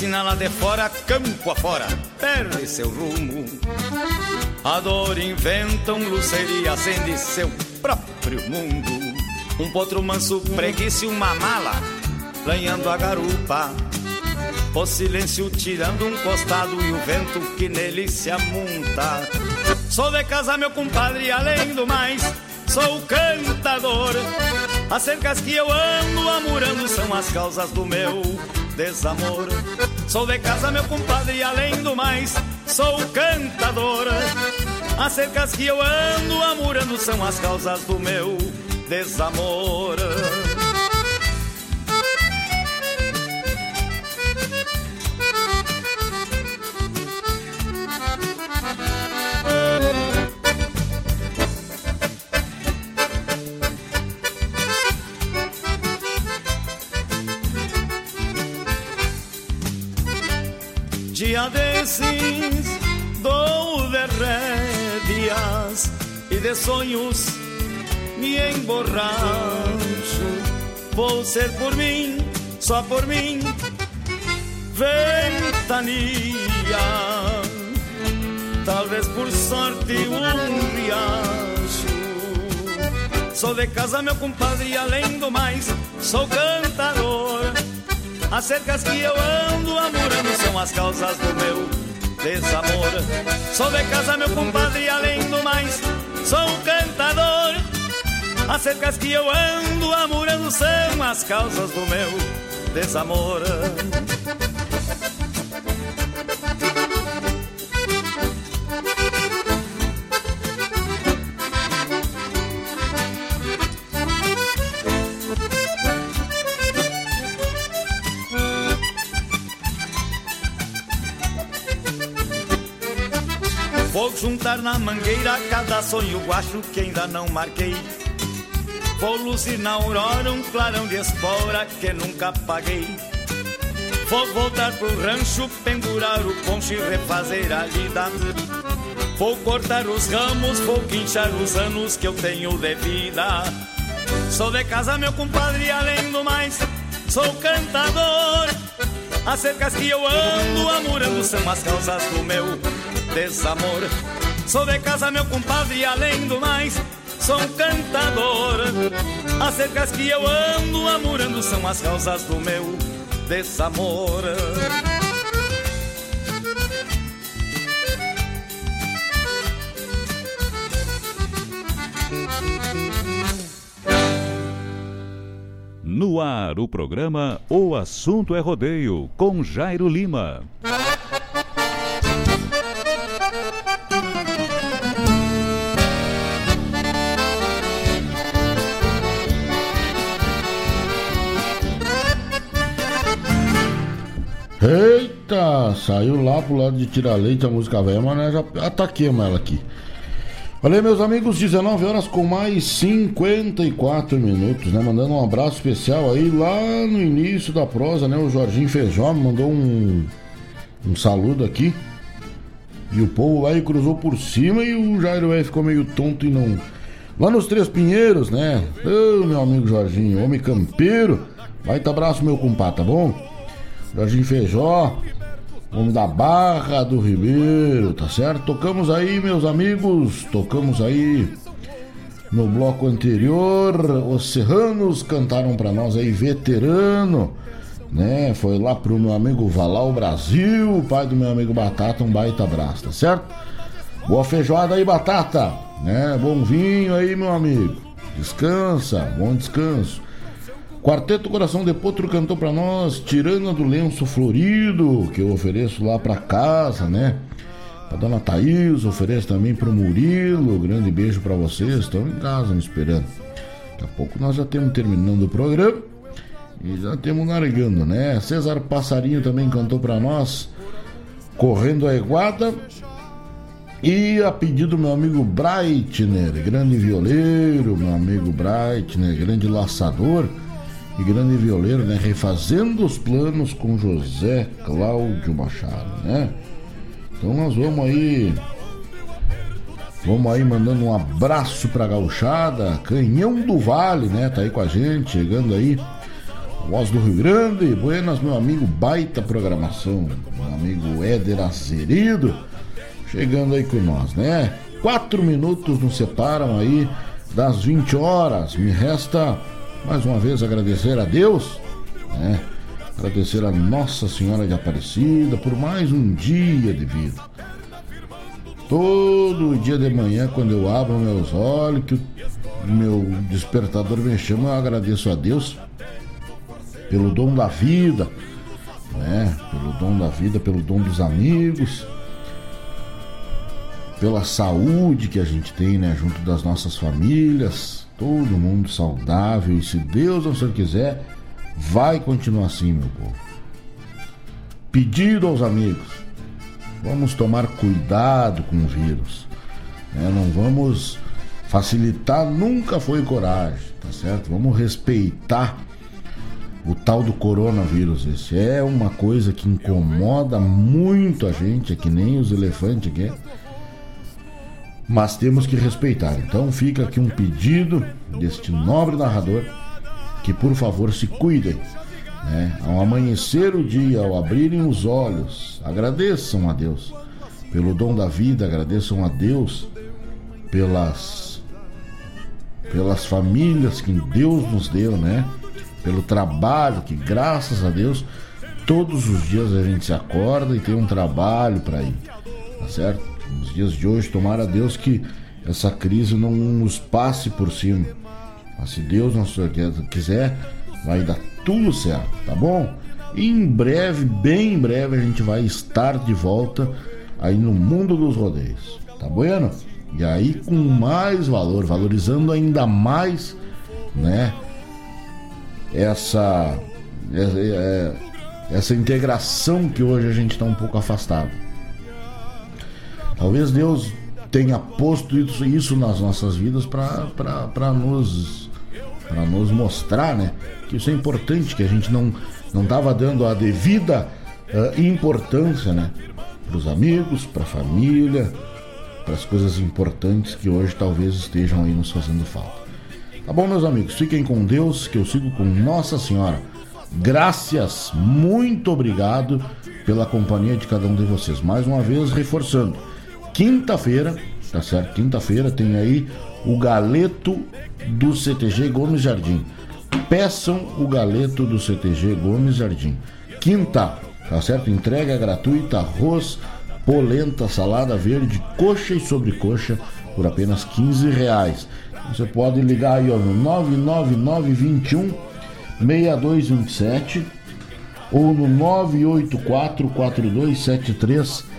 Quando assinala de fora, campo afora, perde seu rumo. A dor inventa um luceiro e acende seu próprio mundo. Um potro manso preguiça e uma mala, lanhando a garupa. O silêncio tirando um costado e o vento que nele se amunta. Sou de casa, meu compadre, além do mais, sou cantador. As cercas que eu ando amurando são as causas do meu desamor. Sou de casa, meu compadre, e além do mais, sou cantador. As cercas que eu ando amurando são as causas do meu desamor. Dia desses dou de rédeas e de sonhos me emborracho. Vou ser por mim, só por mim, ventania. Talvez por sorte um riacho Sou de casa, meu compadre, e além do mais, sou cantador. As cercas que eu ando amorando são as causas do meu desamor. Sou de casa, meu compadre, além do mais, sou cantador. As cercas que eu ando amorando são as causas do meu desamor. Juntar na mangueira cada sonho guacho que ainda não marquei. Vou luzir na aurora um clarão de espora que nunca paguei. Vou voltar pro rancho, pendurar o poncho e refazer a lida. Vou cortar os ramos, vou quinchar os anos que eu tenho de vida. Sou de casa, meu compadre, além do mais, sou cantador. As cercas que eu ando amorando são as causas do meu desamor. Sou de casa, meu compadre, além do mais, sou um cantador. As cercas que eu ando amorando são as causas do meu desamor. No ar, o programa O Assunto é Rodeio, com Jairo Lima. Saiu lá pro lado de tirar leite a música velha, mas nós já ataquemos ela aqui. Olha meus amigos, 19 horas com mais 54 minutos, né? Mandando um abraço especial aí lá no início da prosa, né? O Jorginho Feijó mandou um, um saludo aqui. E o povo aí cruzou por cima e o Jairo aí ficou meio tonto e não. Lá nos Três Pinheiros, né? Ô meu amigo Jorginho, homem campeiro. Vai abraço, meu compadre, tá bom? Jorginho Feijó, homem da Barra do Ribeiro, tá certo? Tocamos aí, meus amigos, tocamos aí no bloco anterior, os serranos cantaram para nós aí, veterano, né? Foi lá pro meu amigo Valau Brasil, pai do meu amigo Batata, um baita abraço, tá certo? Boa feijoada aí, Batata, né? Bom vinho aí, meu amigo. Descansa, bom descanso. Quarteto Coração de Potro cantou para nós Tirana do Lenço Florido, que eu ofereço lá para casa, né? Pra dona Thaís, ofereço também pro Murilo. Grande beijo para vocês, estão em casa me esperando. Daqui a pouco nós já temos terminando o programa e já temos largando, né? César Passarinho também cantou para nós Correndo a Iguada. E a pedido do meu amigo Breitner, grande violeiro, meu amigo Breitner, grande laçador e grande violeiro, né? Refazendo os planos com José Cláudio Machado, né? Então nós vamos aí. Vamos aí mandando um abraço pra gauchada, Canhão do Vale, né? Tá aí com a gente, chegando aí. Voz do Rio Grande, buenas, meu amigo, baita programação. Meu amigo Éder Azerido, chegando aí com nós, né? Quatro minutos nos separam aí das 20 horas. Me resta mais uma vez agradecer a Deus, né? agradecer a Nossa Senhora de Aparecida por mais um dia de vida. Todo dia de manhã, quando eu abro meus olhos, que o meu despertador me chama, eu agradeço a Deus pelo dom da vida, né? Pelo dom da vida, pelo dom dos amigos, pela saúde que a gente tem, né? Junto das nossas famílias, todo mundo saudável e se Deus não Senhor quiser, vai continuar assim, meu povo. Pedido aos amigos, vamos tomar cuidado com o vírus, né? não vamos facilitar, nunca foi coragem, tá certo? Vamos respeitar o tal do coronavírus. Esse é uma coisa que incomoda muito a gente, é que nem os elefantes aqui mas temos que respeitar. Então fica aqui um pedido deste nobre narrador que por favor se cuidem. Né? Ao amanhecer o dia, ao abrirem os olhos, agradeçam a Deus pelo dom da vida, agradeçam a Deus pelas pelas famílias que Deus nos deu, né? Pelo trabalho que, graças a Deus, todos os dias a gente se acorda e tem um trabalho para ir, tá certo? Nos dias de hoje, tomara a Deus que essa crise não nos passe por cima. Mas se Deus não quiser, vai dar tudo certo, tá bom? E em breve, bem em breve, a gente vai estar de volta aí no mundo dos rodeios, tá bueno? E aí com mais valor, valorizando ainda mais, né? Essa, é, é, essa integração que hoje a gente está um pouco afastado. Talvez Deus tenha posto isso, isso nas nossas vidas para nos para nos mostrar, né, que isso é importante, que a gente não não estava dando a devida uh, importância, né, para os amigos, para a família, para as coisas importantes que hoje talvez estejam aí nos fazendo falta. Tá bom, meus amigos? Fiquem com Deus, que eu sigo com Nossa Senhora. Graças, muito obrigado pela companhia de cada um de vocês. Mais uma vez, reforçando, quinta-feira, tá certo? Quinta-feira tem aí o galeto do CTG Gomes Jardim. Peçam o galeto do CTG Gomes Jardim. Quinta, tá certo? Entrega gratuita, arroz, polenta, salada verde, coxa e sobrecoxa por apenas 15 reais. Você pode ligar aí ó, no 99921 6227 ou no 984 427300.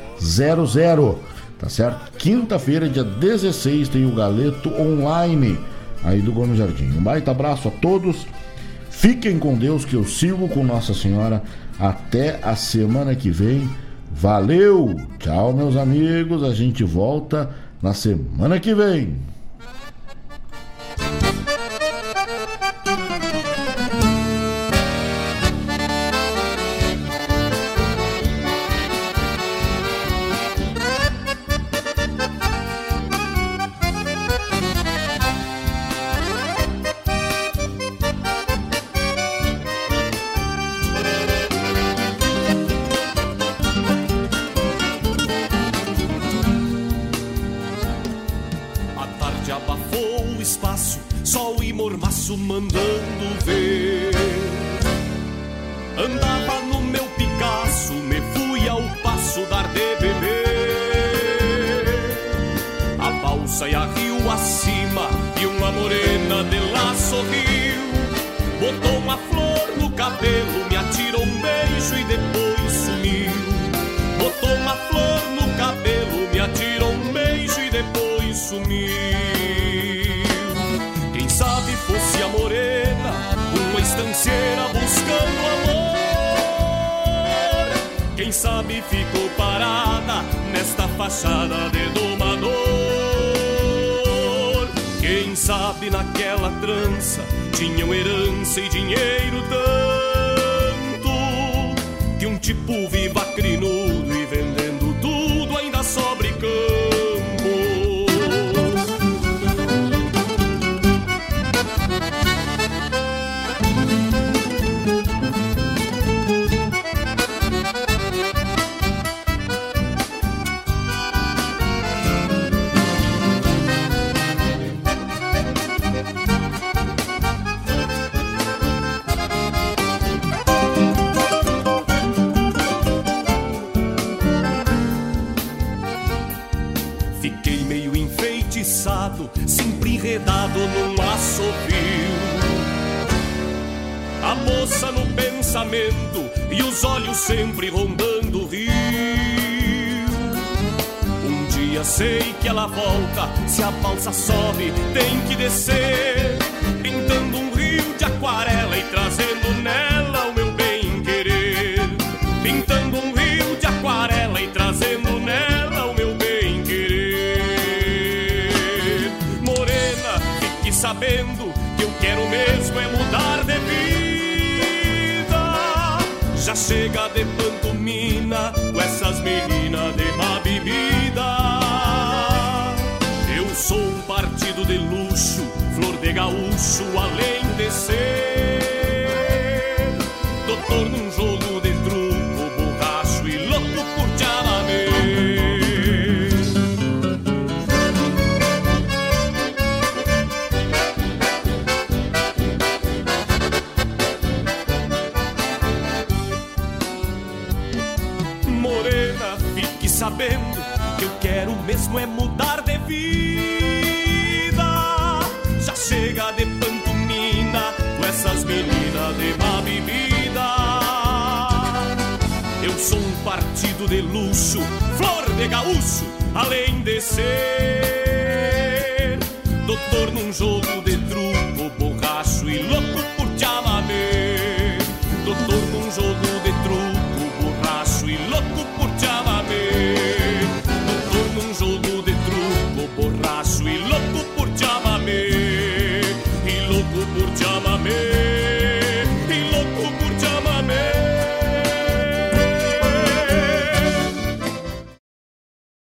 Tá certo? Quinta-feira, dia 16, tem o Galeto online aí do Gomes Jardim. Um baita abraço a todos. Fiquem com Deus, que eu sigo com Nossa Senhora até a semana que vem. Valeu! Tchau, meus amigos. A gente volta na semana que vem. sabe, ficou parada nesta fachada de domador. Quem sabe naquela trança tinham herança e dinheiro tanto